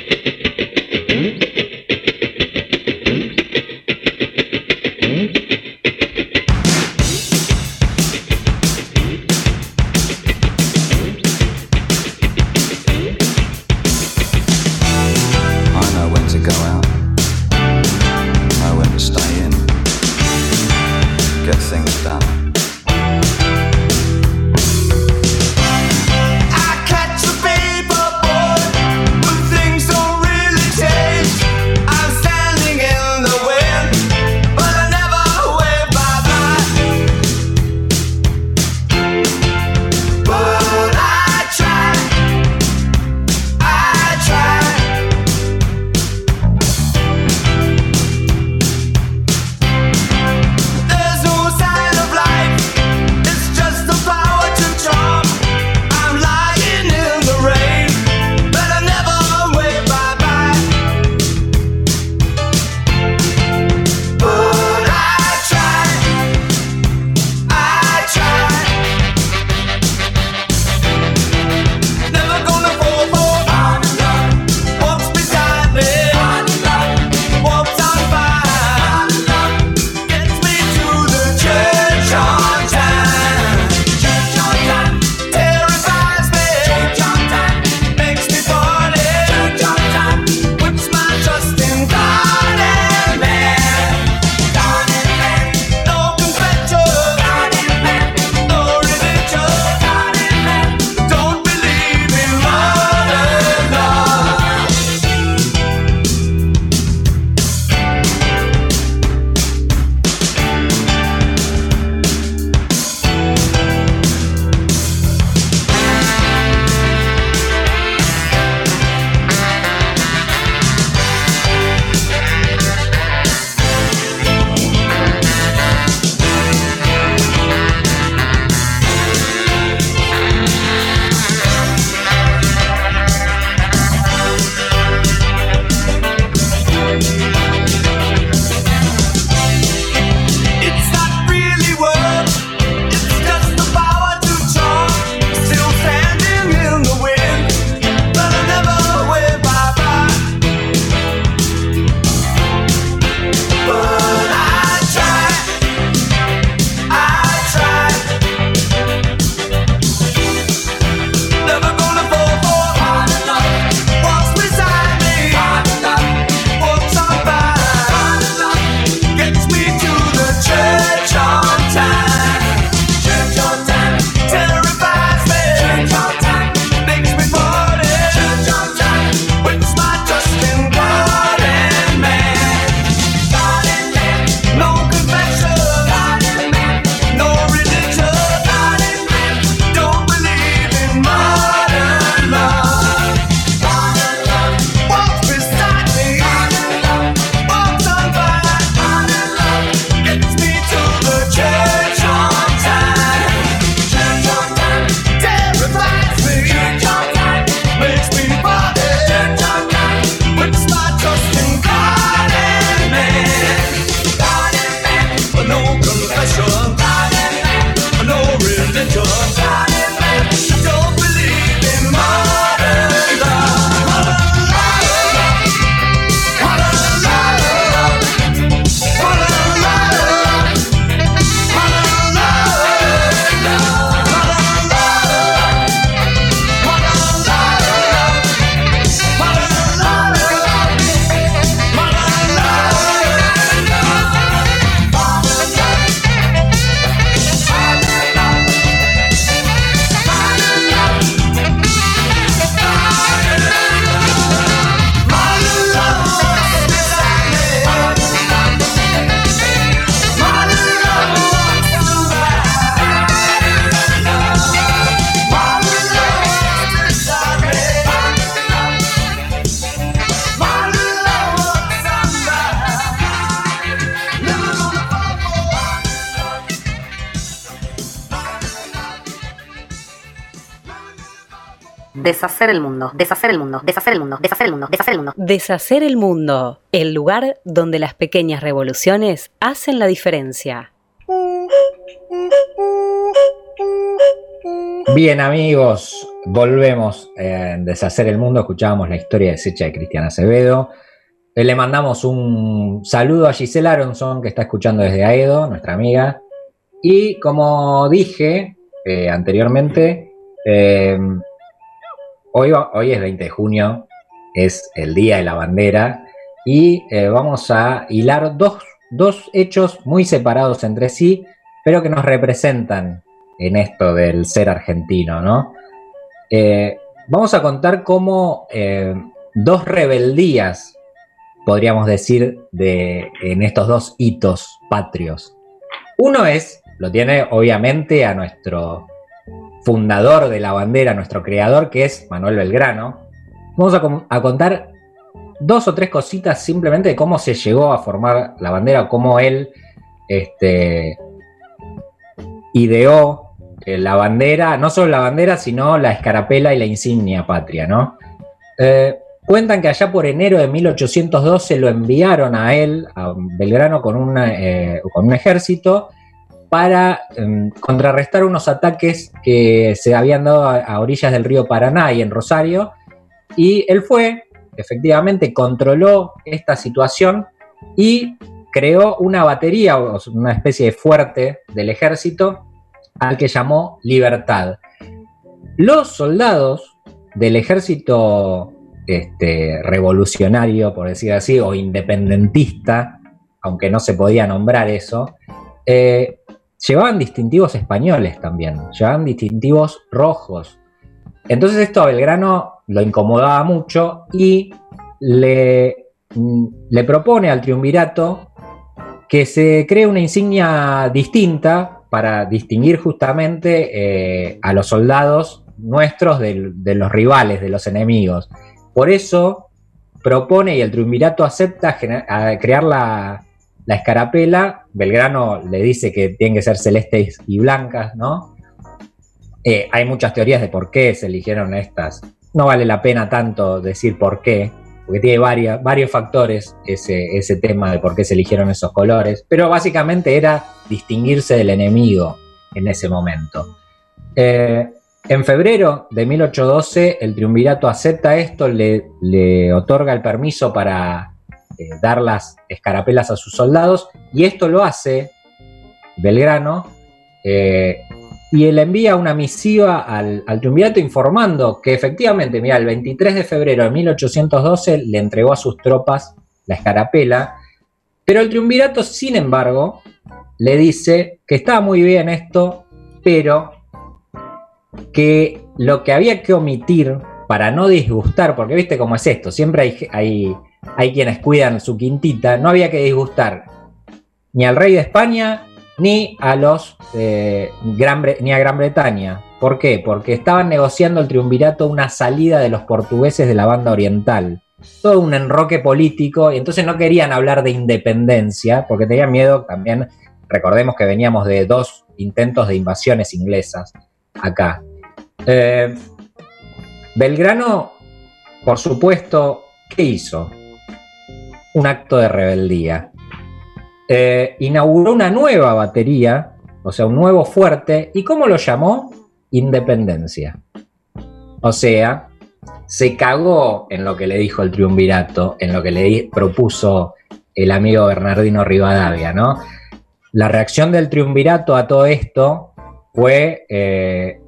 Deshacer el mundo, deshacer el mundo, deshacer el mundo, deshacer el mundo. El lugar donde las pequeñas revoluciones hacen la diferencia. Bien amigos, volvemos en Deshacer el Mundo, escuchábamos la historia de Secha de Cristiana Acevedo. Eh, Le mandamos un saludo a Gisela Aronson, que está escuchando desde Aedo, nuestra amiga. Y como dije eh, anteriormente, eh, hoy, hoy es 20 de junio, es el Día de la Bandera, y eh, vamos a hilar dos, dos hechos muy separados entre sí, pero que nos representan en esto del ser argentino, ¿no? Eh, vamos a contar cómo eh, dos rebeldías, podríamos decir, de, en estos dos hitos patrios. Uno es, lo tiene obviamente a nuestro fundador de la bandera, nuestro creador, que es Manuel Belgrano. Vamos a, contar dos o tres cositas simplemente de cómo se llegó a formar la bandera, cómo él este, ideó eh, la bandera, no solo la bandera, sino la escarapela y la insignia patria, ¿no? Eh, cuentan que allá por enero de 1812 lo enviaron a él, a Belgrano, con, una, eh, con un ejército para em, contrarrestar unos ataques que se habían dado a, orillas del río Paraná y en Rosario. Y él fue, efectivamente, controló esta situación y creó una batería, una especie de fuerte del ejército, al que llamó Libertad. Los soldados del ejército este, revolucionario, por decir así, o independentista, aunque no se podía nombrar eso, eh, llevaban distintivos españoles también, llevaban distintivos rojos. Entonces esto a Belgrano lo incomodaba mucho y le, mm, le propone al triunvirato que se cree una insignia distinta para distinguir justamente eh, a los soldados nuestros del- de, los rivales, de los enemigos. Por eso propone y el triunvirato acepta crear la, la escarapela. Belgrano le dice que tienen que ser celestes y blancas, ¿no? Eh, hay muchas teorías de por qué se eligieron estas. No vale la pena tanto decir por qué, porque tiene varias, varios factores ese, ese tema de por qué se eligieron esos colores, pero básicamente era distinguirse del enemigo en ese momento. Eh, en febrero de 1812 el triunvirato acepta esto, le, le otorga el permiso para eh, dar las escarapelas a sus soldados y esto lo hace Belgrano eh, y él envía una misiva al, triunvirato informando que efectivamente, mira, el 23 de febrero de 1812 le entregó a sus tropas la escarapela, pero el triunvirato, sin embargo, le dice que estaba muy bien esto, pero que lo que había que omitir para no disgustar, porque viste cómo es esto, siempre hay, hay quienes cuidan su quintita, no había que disgustar ni al rey de España ni a los eh, Gran Bretaña. ¿Por qué? Porque estaban negociando el triunvirato una salida de los portugueses de la banda oriental. Todo un enroque político, y entonces no querían hablar de independencia, porque tenían miedo también, recordemos que veníamos de dos intentos de invasiones inglesas acá. Eh, Belgrano, por supuesto, ¿qué hizo? Un acto de rebeldía. Eh, inauguró una nueva batería, o sea, un nuevo fuerte, ¿y cómo lo llamó? Independencia. O sea, se cagó en lo que le dijo el triunvirato, en lo que le propuso el amigo Bernardino Rivadavia, ¿no? La reacción del triunvirato a todo esto fue eh,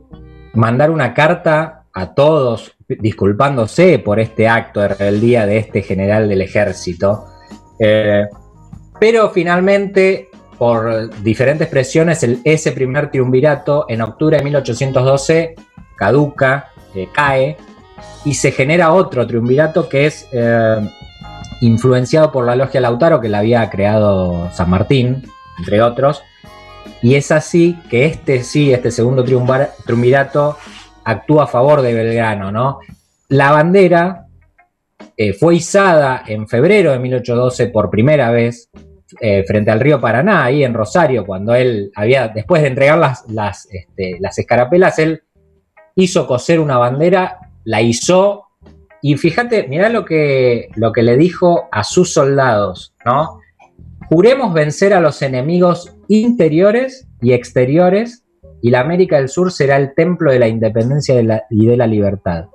mandar una carta a todos disculpándose por este acto de rebeldía de este general del ejército. Eh, pero finalmente, por diferentes presiones, el- ese primer triunvirato en octubre de 1812 caduca, eh, cae, y se genera otro triunvirato que es eh, influenciado por la logia Lautaro que la había creado San Martín, entre otros. Y es así que este sí, este segundo triunvirato actúa a favor de Belgrano, ¿no? La bandera eh, fue izada en febrero de 1812 por primera vez eh, frente al río Paraná, ahí en Rosario, cuando él había, después de entregar las, este, las escarapelas, él hizo coser una bandera la hizo. Y fíjate, mirá lo que, lo que le dijo a sus soldados, ¿no? Juremos vencer a los enemigos interiores y exteriores y la América del Sur será el templo de la independencia y de la libertad.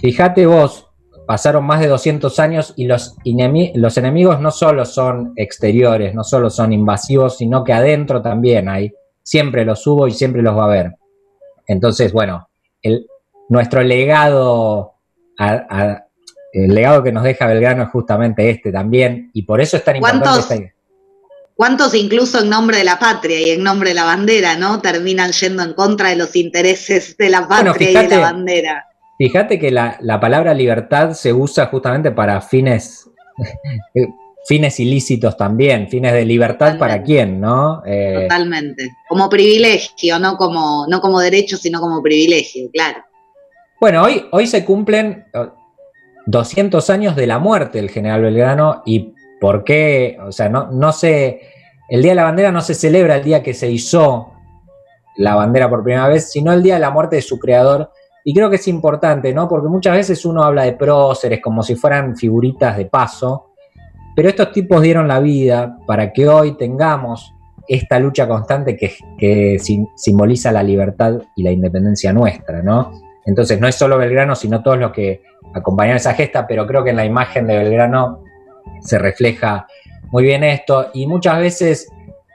Fíjate vos, pasaron más de 200 años y los, los enemigos no solo son exteriores, no solo son invasivos, sino que adentro también hay. Siempre los hubo y siempre los va a haber. Entonces, bueno, el, nuestro legado, el legado que nos deja Belgrano es justamente este también, y por eso es tan importante. ¿Cuántos incluso en nombre de la patria y en nombre de la bandera, ¿no? Terminan yendo en contra de los intereses de la patria y de la bandera. Fíjate que la, palabra libertad se usa justamente para fines, fines ilícitos también, fines de libertad para quién, ¿no? Eh, Totalmente. Como privilegio, no como, no como derecho, sino como privilegio, claro. Bueno, hoy, hoy se cumplen 200 años de la muerte del general Belgrano y por qué, o sea, no, no se, el Día de la Bandera no se celebra el día que se hizo la bandera por primera vez, sino el día de la muerte de su creador. Y creo que es importante, ¿no? Porque muchas veces uno habla de próceres como si fueran figuritas de paso, pero estos tipos dieron la vida para que hoy tengamos esta lucha constante que, que simboliza la libertad y la independencia nuestra, ¿no? Entonces no es solo Belgrano, sino todos los que acompañan esa gesta, pero creo que en la imagen de Belgrano se refleja muy bien esto. Y muchas veces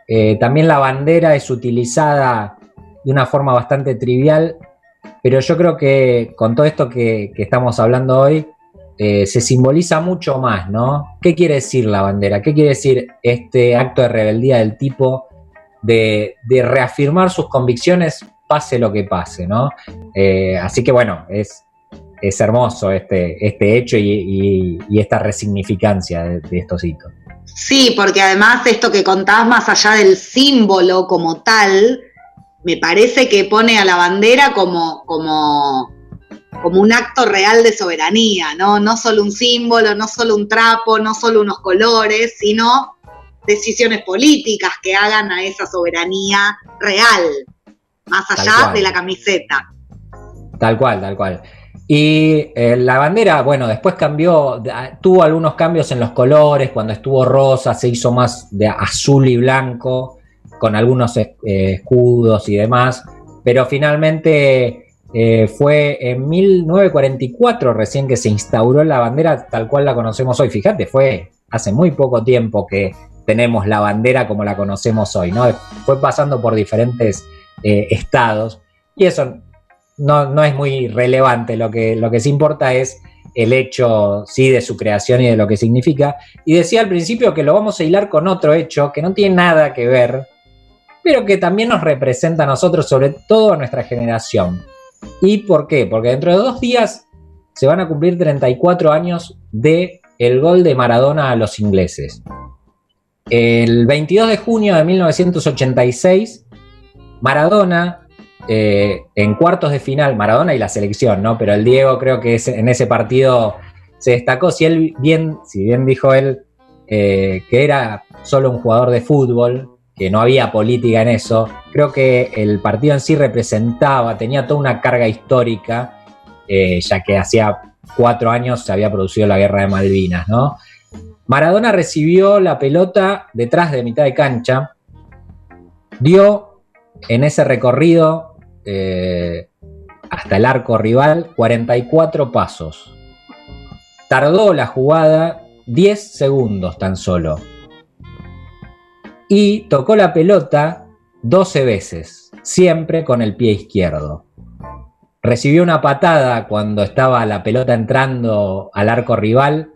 eh, también la bandera es utilizada de una forma bastante trivial, pero yo creo que con todo esto que, estamos hablando hoy, eh, se simboliza mucho más, ¿no? ¿Qué quiere decir la bandera? ¿Qué quiere decir este acto de rebeldía del tipo de, de reafirmar sus convicciones pase lo que pase, ¿no? Eh, así que bueno, es, es hermoso este, este hecho y, esta resignificancia de, estos hitos. Sí, porque además esto que contás más allá del símbolo como tal, me parece que pone a la bandera como, como, como un acto real de soberanía, ¿no? No solo un símbolo, no solo un trapo, no solo unos colores, sino decisiones políticas que hagan a esa soberanía real más allá de la camiseta. Tal cual, tal cual. Y eh, la bandera, bueno, después cambió, tuvo algunos cambios en los colores, cuando estuvo rosa se hizo más de azul y blanco, con algunos eh, escudos y demás, pero finalmente eh, fue en 1944 recién que se instauró la bandera tal cual la conocemos hoy. Fíjate, fue hace muy poco tiempo que tenemos la bandera como la conocemos hoy, ¿no? Fue pasando por diferentes estados. Y eso no, es muy relevante, lo que, lo que sí importa es el hecho, sí, de su creación y de lo que significa. Y decía al principio que lo vamos a hilar con otro hecho que no tiene nada que ver, pero que también nos representa a nosotros, sobre todo a nuestra generación. ¿Y por qué? Porque dentro de dos días se van a cumplir 34 años de el gol de Maradona a los ingleses. El 22 de junio de 1986 Maradona, eh, en cuartos de final, Maradona y la selección, ¿no? Pero el Diego creo que en ese partido se destacó. Si bien, si bien dijo él eh, que era solo un jugador de fútbol, que no había política en eso, creo que el partido en sí representaba, tenía toda una carga histórica, eh, ya que hacía cuatro años se había producido la guerra de Malvinas, ¿no? Maradona recibió la pelota detrás de mitad de cancha, dio en ese recorrido eh, hasta el arco rival 44 pasos. Tardó la jugada 10 segundos tan solo. Y tocó la pelota 12 veces, siempre con el pie izquierdo. Recibió una patada cuando estaba la pelota entrando al arco rival,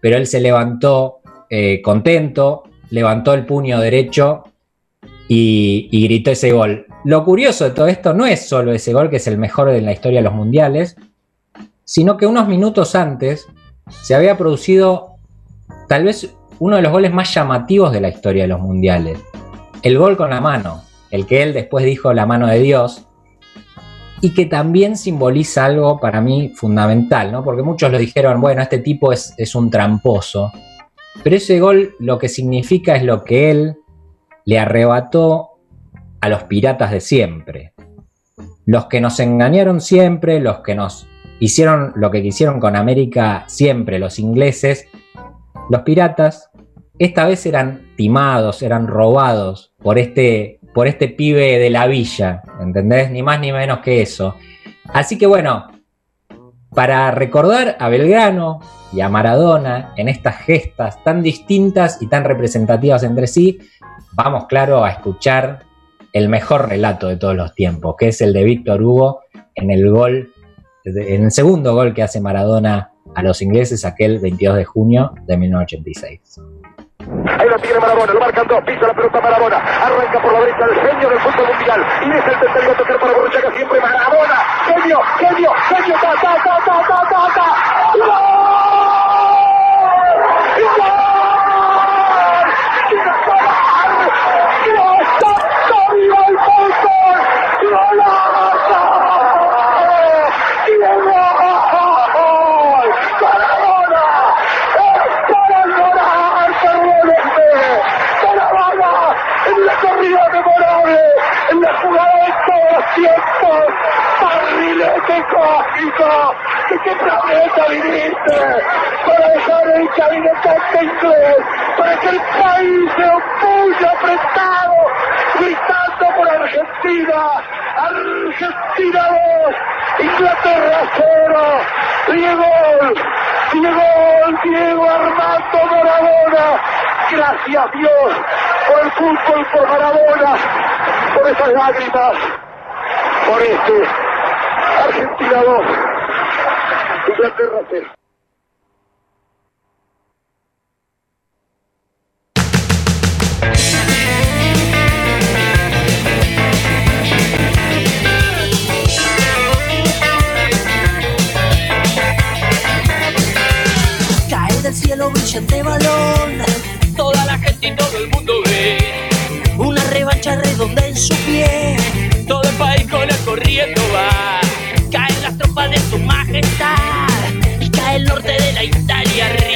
pero él se levantó eh, contento, levantó el puño derecho y, gritó ese gol. Lo curioso de todo esto no es solo ese gol, que es el mejor de la historia de los mundiales, sino que unos minutos antes se había producido tal vez uno de los goles más llamativos de la historia de los mundiales. El gol con la mano, el que él después dijo la mano de Dios, y que también simboliza algo para mí fundamental, ¿no? Porque muchos lo dijeron, bueno, este tipo es, es un tramposo, pero ese gol lo que significa es lo que él le arrebató a los piratas de siempre. los que nos engañaron siempre, los que nos hicieron lo que quisieron con América siempre, los ingleses, los piratas, esta vez eran timados, eran robados por este, por este pibe de la villa, ¿entendés? Ni más ni menos que eso. Así que bueno, para recordar a Belgrano y a Maradona en estas gestas tan distintas y tan representativas entre sí, vamos claro a escuchar el mejor relato de todos los tiempos, que es el de Víctor Hugo en el gol, en el segundo gol que hace Maradona a los ingleses aquel 22 de junio de 1986. Ahí lo tiene Marabona, lo marcan dos, pisa la pelota Marabona, arranca por la derecha el genio del fútbol mundial, y es el tercer tocar para Borruchaga, siempre Marabona, genio, genio, genio, ta, ta, ta, ta, ta, ta, ta, tiempos, cósmico, ¿de qué planeta viniste? Para dejar el gabinete inglés, para que el país se opulle apretado, gritando por Argentina, Argentina 2, Inglaterra 0, Diego, Diego, Diego Armando Maradona, gracias Dios por el fútbol, por Maradona, por esas lágrimas por este Argentina 2, Inglaterra 0. Cae del cielo brillante balón, toda la gente y todo el mundo ve una revancha redonda en su pie. Todo el país con el corriendo Está, está el norte de la Italia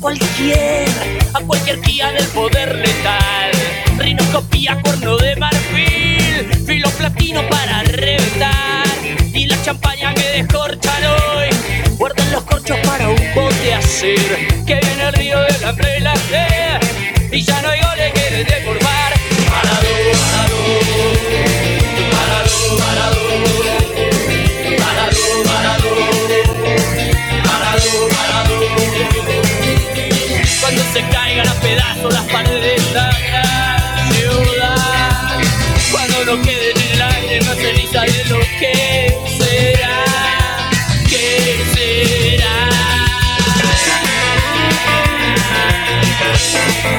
cualquier, a cualquier guía del poder letal. Rinoscopía, cuerno de marfil, filo platino para reventar. Y la champaña que descorchan hoy, guarden los corchos para un bote hacer. Que viene el río y la sed, y ya no hay goles de lo que será, que será.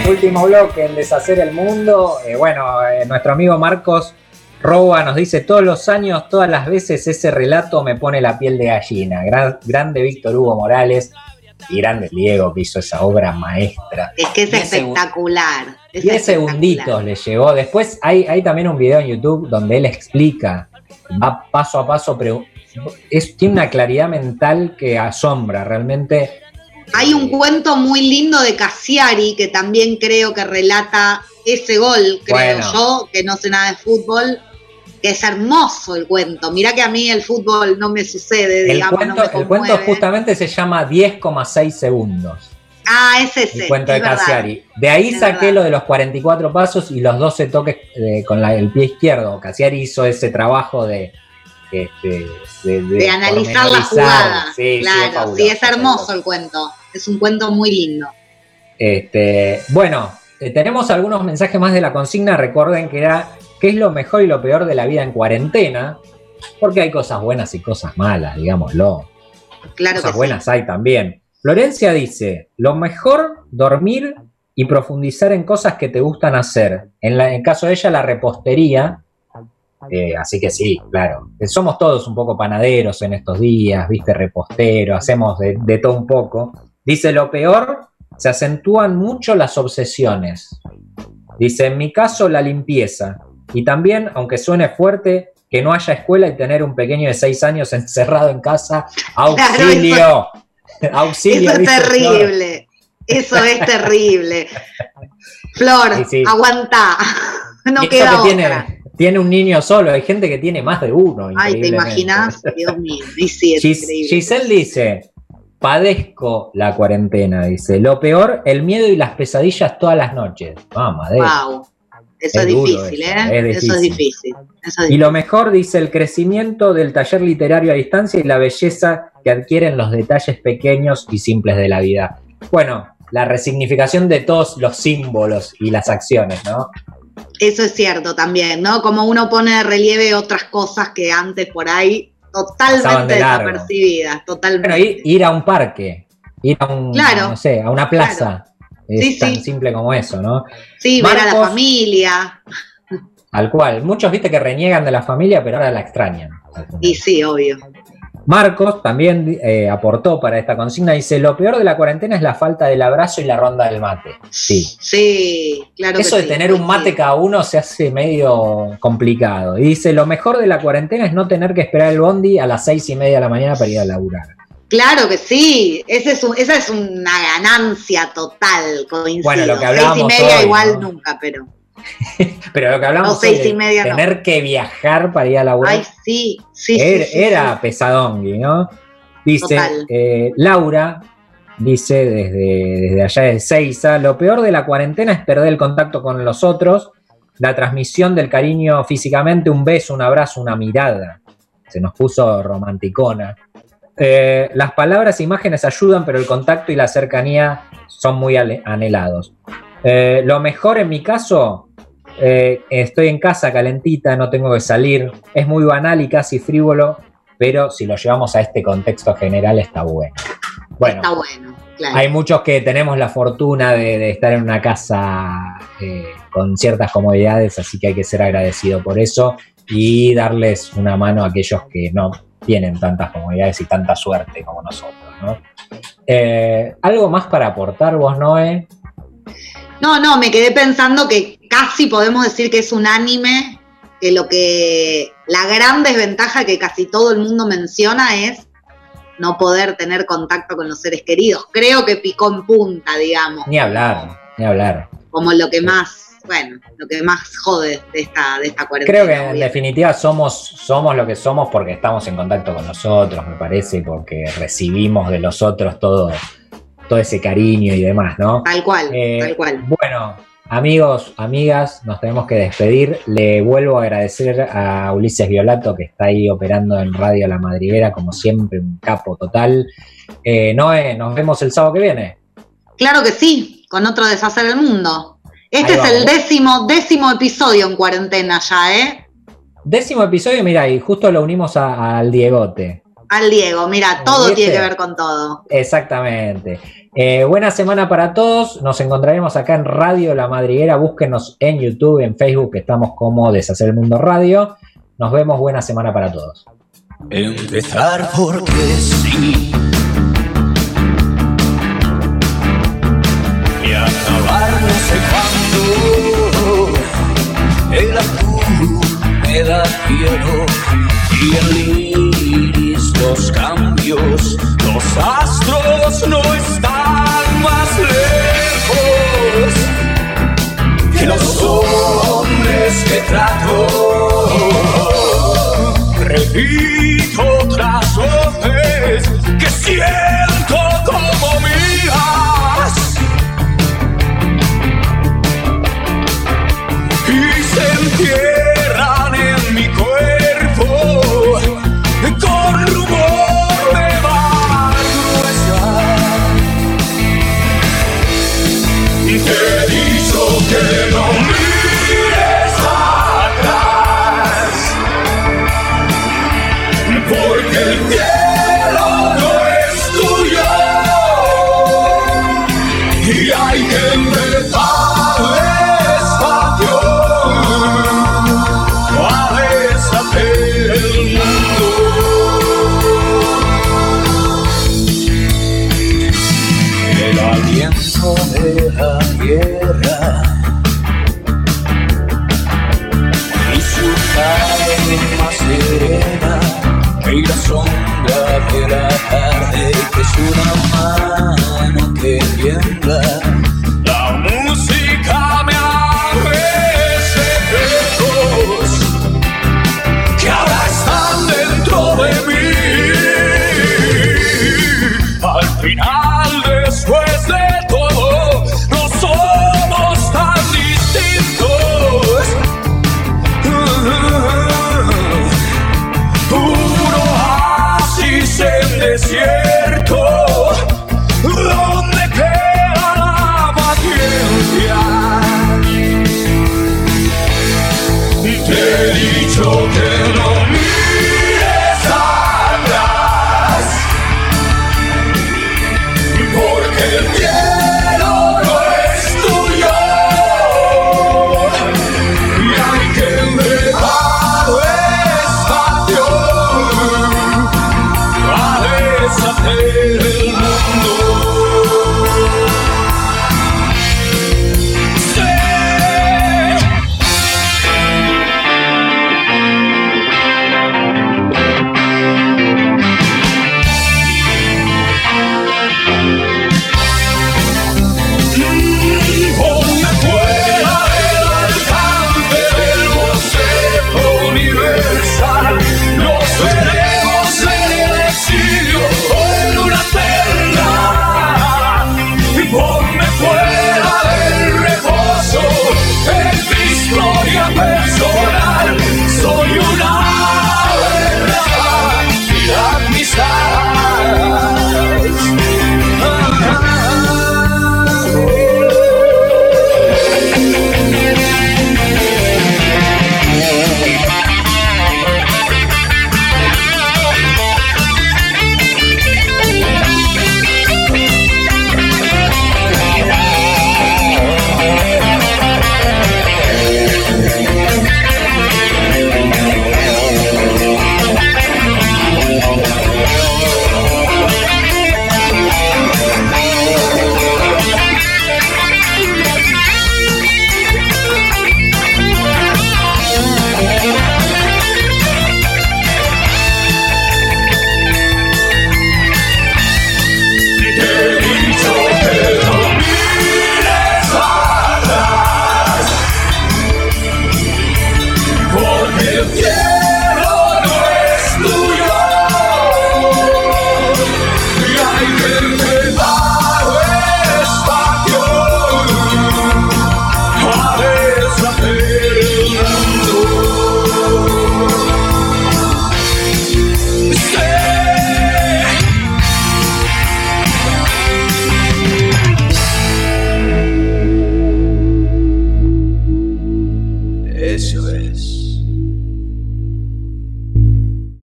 Último bloque en Deshacer el Mundo. Eh, bueno, eh, nuestro amigo Marcos Roba nos dice: Todos los años, todas las veces, ese relato me pone la piel de gallina. Gran- grande Víctor Hugo Morales y grande Diego que hizo esa obra maestra. Es que es Diez espectacular. es 10 espectacular. segunditos le llegó. Después hay, hay también un video en YouTube donde él explica, va paso a paso, pero es, tiene una claridad mental que asombra realmente. Hay un cuento muy lindo de Cassiari que también creo que relata ese gol, creo Bueno. yo, que no sé nada de fútbol, que es hermoso el cuento. Mirá que a mí el fútbol no me sucede, El digamos, cuento, no me el cuento justamente se llama 10,6 segundos. Ah, es ese. El cuento de es. Cassiari. De ahí Es saqué verdad. lo de los 44 pasos y los 12 toques eh, con la- el pie izquierdo. Cassiari hizo ese trabajo de, este, de, de- De analizar la jugada. Sí, sí, es claro, sí, es hermoso el cuento. Es un cuento muy lindo. Este, bueno, eh, tenemos algunos mensajes más de la consigna. Recuerden que era qué es lo mejor y lo peor de la vida en cuarentena. Porque hay cosas buenas y cosas malas, digámoslo. Claro cosas que buenas hay también. Florencia dice, lo mejor, dormir y profundizar en cosas que te gustan hacer. En, la- en el caso de ella, la repostería. Eh, así que sí, claro. Eh, Somos todos un poco panaderos en estos días, viste, repostero, hacemos de, de todo un poco. Dice, lo peor, se acentúan mucho las obsesiones. Dice, en mi caso, la limpieza. Y también, aunque suene fuerte, que no haya escuela y tener un pequeño de seis años encerrado en casa. ¡Auxilio! ¡Auxilio! Eso es Flor. terrible. Eso es terrible. Flor, Sí, sí. aguanta. No Y queda que otra. tiene, tiene un niño solo, hay gente que tiene más de uno. Ay, ¿te imaginas? Dios mío. Y sí, es Gis- increíble. Giselle dice, padezco la cuarentena, dice. Lo peor, el miedo y las pesadillas todas las noches. De- Wow. Eso Es difícil, eso, ¿eh? es Eso es difícil. difícil. Eso es Y lo mejor, dice, el crecimiento del taller literario a distancia y la belleza que adquieren los detalles pequeños y simples de la vida. Bueno, la resignificación de todos los símbolos y las acciones, ¿no? Eso es cierto también, ¿no? Como uno pone de relieve otras cosas que antes por ahí totalmente de desapercibidas, totalmente. Bueno, ir, ir a un parque, ir a un, Claro, no sé, a una plaza. Es Sí, tan sí. simple como eso, ¿no? sí, ver a la Marcos- familia. Al cual. Muchos viste que reniegan de la familia, pero ahora la extrañan. Y sí, obvio. Marcos también eh, aportó para esta consigna. Dice: Lo peor de la cuarentena es la falta del abrazo y la ronda del mate. Sí. Sí, claro que Eso de sí, tener un mate cada uno se hace medio complicado. Y dice: Lo mejor de la cuarentena es no tener que esperar el bondi a las seis y media de la mañana para ir a laburar. Claro que sí, Ese es un- esa es una ganancia total, coincido. Bueno, lo que seis y media hoy, igual ¿no? nunca, pero. Pero lo que hablamos No, seis y media no. tener que viajar para ir a laburar. Ay, sí, sí, sí, era, sí, era sí. pesadongui, ¿no? Dice Total. eh, Laura, dice desde, desde allá de Seiza, lo peor de la cuarentena es perder el contacto con los otros, la transmisión del cariño físicamente, un beso, un abrazo, una mirada. Se nos puso romanticona. Eh, las palabras e imágenes ayudan, pero el contacto y la cercanía son muy anhelados. Eh, lo mejor en mi caso, eh, estoy en casa calentita, no tengo que salir. Es muy banal y casi frívolo, pero si lo llevamos a este contexto general está bueno. Bueno, Está bueno, claro. hay muchos que tenemos la fortuna de, de estar en una casa eh, con ciertas comodidades, así que hay que ser agradecido por eso y darles una mano a aquellos que no tienen tantas comodidades y tanta suerte como nosotros. ¿no? Eh, ¿Algo más para aportar vos, Noé? No, no, me quedé pensando que casi podemos decir que es unánime, que lo que la gran desventaja que casi todo el mundo menciona es no poder tener contacto con los seres queridos. Creo que picó en punta, digamos, Ni hablar, ni hablar. como lo que más, bueno, lo que más jode de esta, de esta cuarentena. Creo que en obvio. definitiva somos, somos lo que somos porque estamos en contacto con nosotros, me parece, porque recibimos de los otros todo, todo ese cariño y demás, ¿no? Tal cual, Eh, tal cual. Bueno, amigos, amigas, nos tenemos que despedir. Le vuelvo a agradecer a Ulises Violato que está ahí operando en Radio La Madriguera, como siempre, un capo total. Eh, Noé, nos vemos el sábado que viene. Claro que sí, con otro deshacer el mundo. Este es el décimo, décimo episodio en cuarentena ya, ¿eh? Décimo episodio, mira, y justo lo unimos a- al Diegote. Al Diego, mira, todo ¿Viste? tiene que ver con todo. Exactamente. Eh, buena semana para todos. Nos encontraremos acá en Radio La Madriguera. Búsquenos en YouTube, en Facebook, que estamos como Deshacer el Mundo Radio. Nos vemos. Buena semana para todos. Empezar porque sí. Cielo y el iris los cambios. Los astros no están más lejos que los hombres que trato. Repito otras voces que siento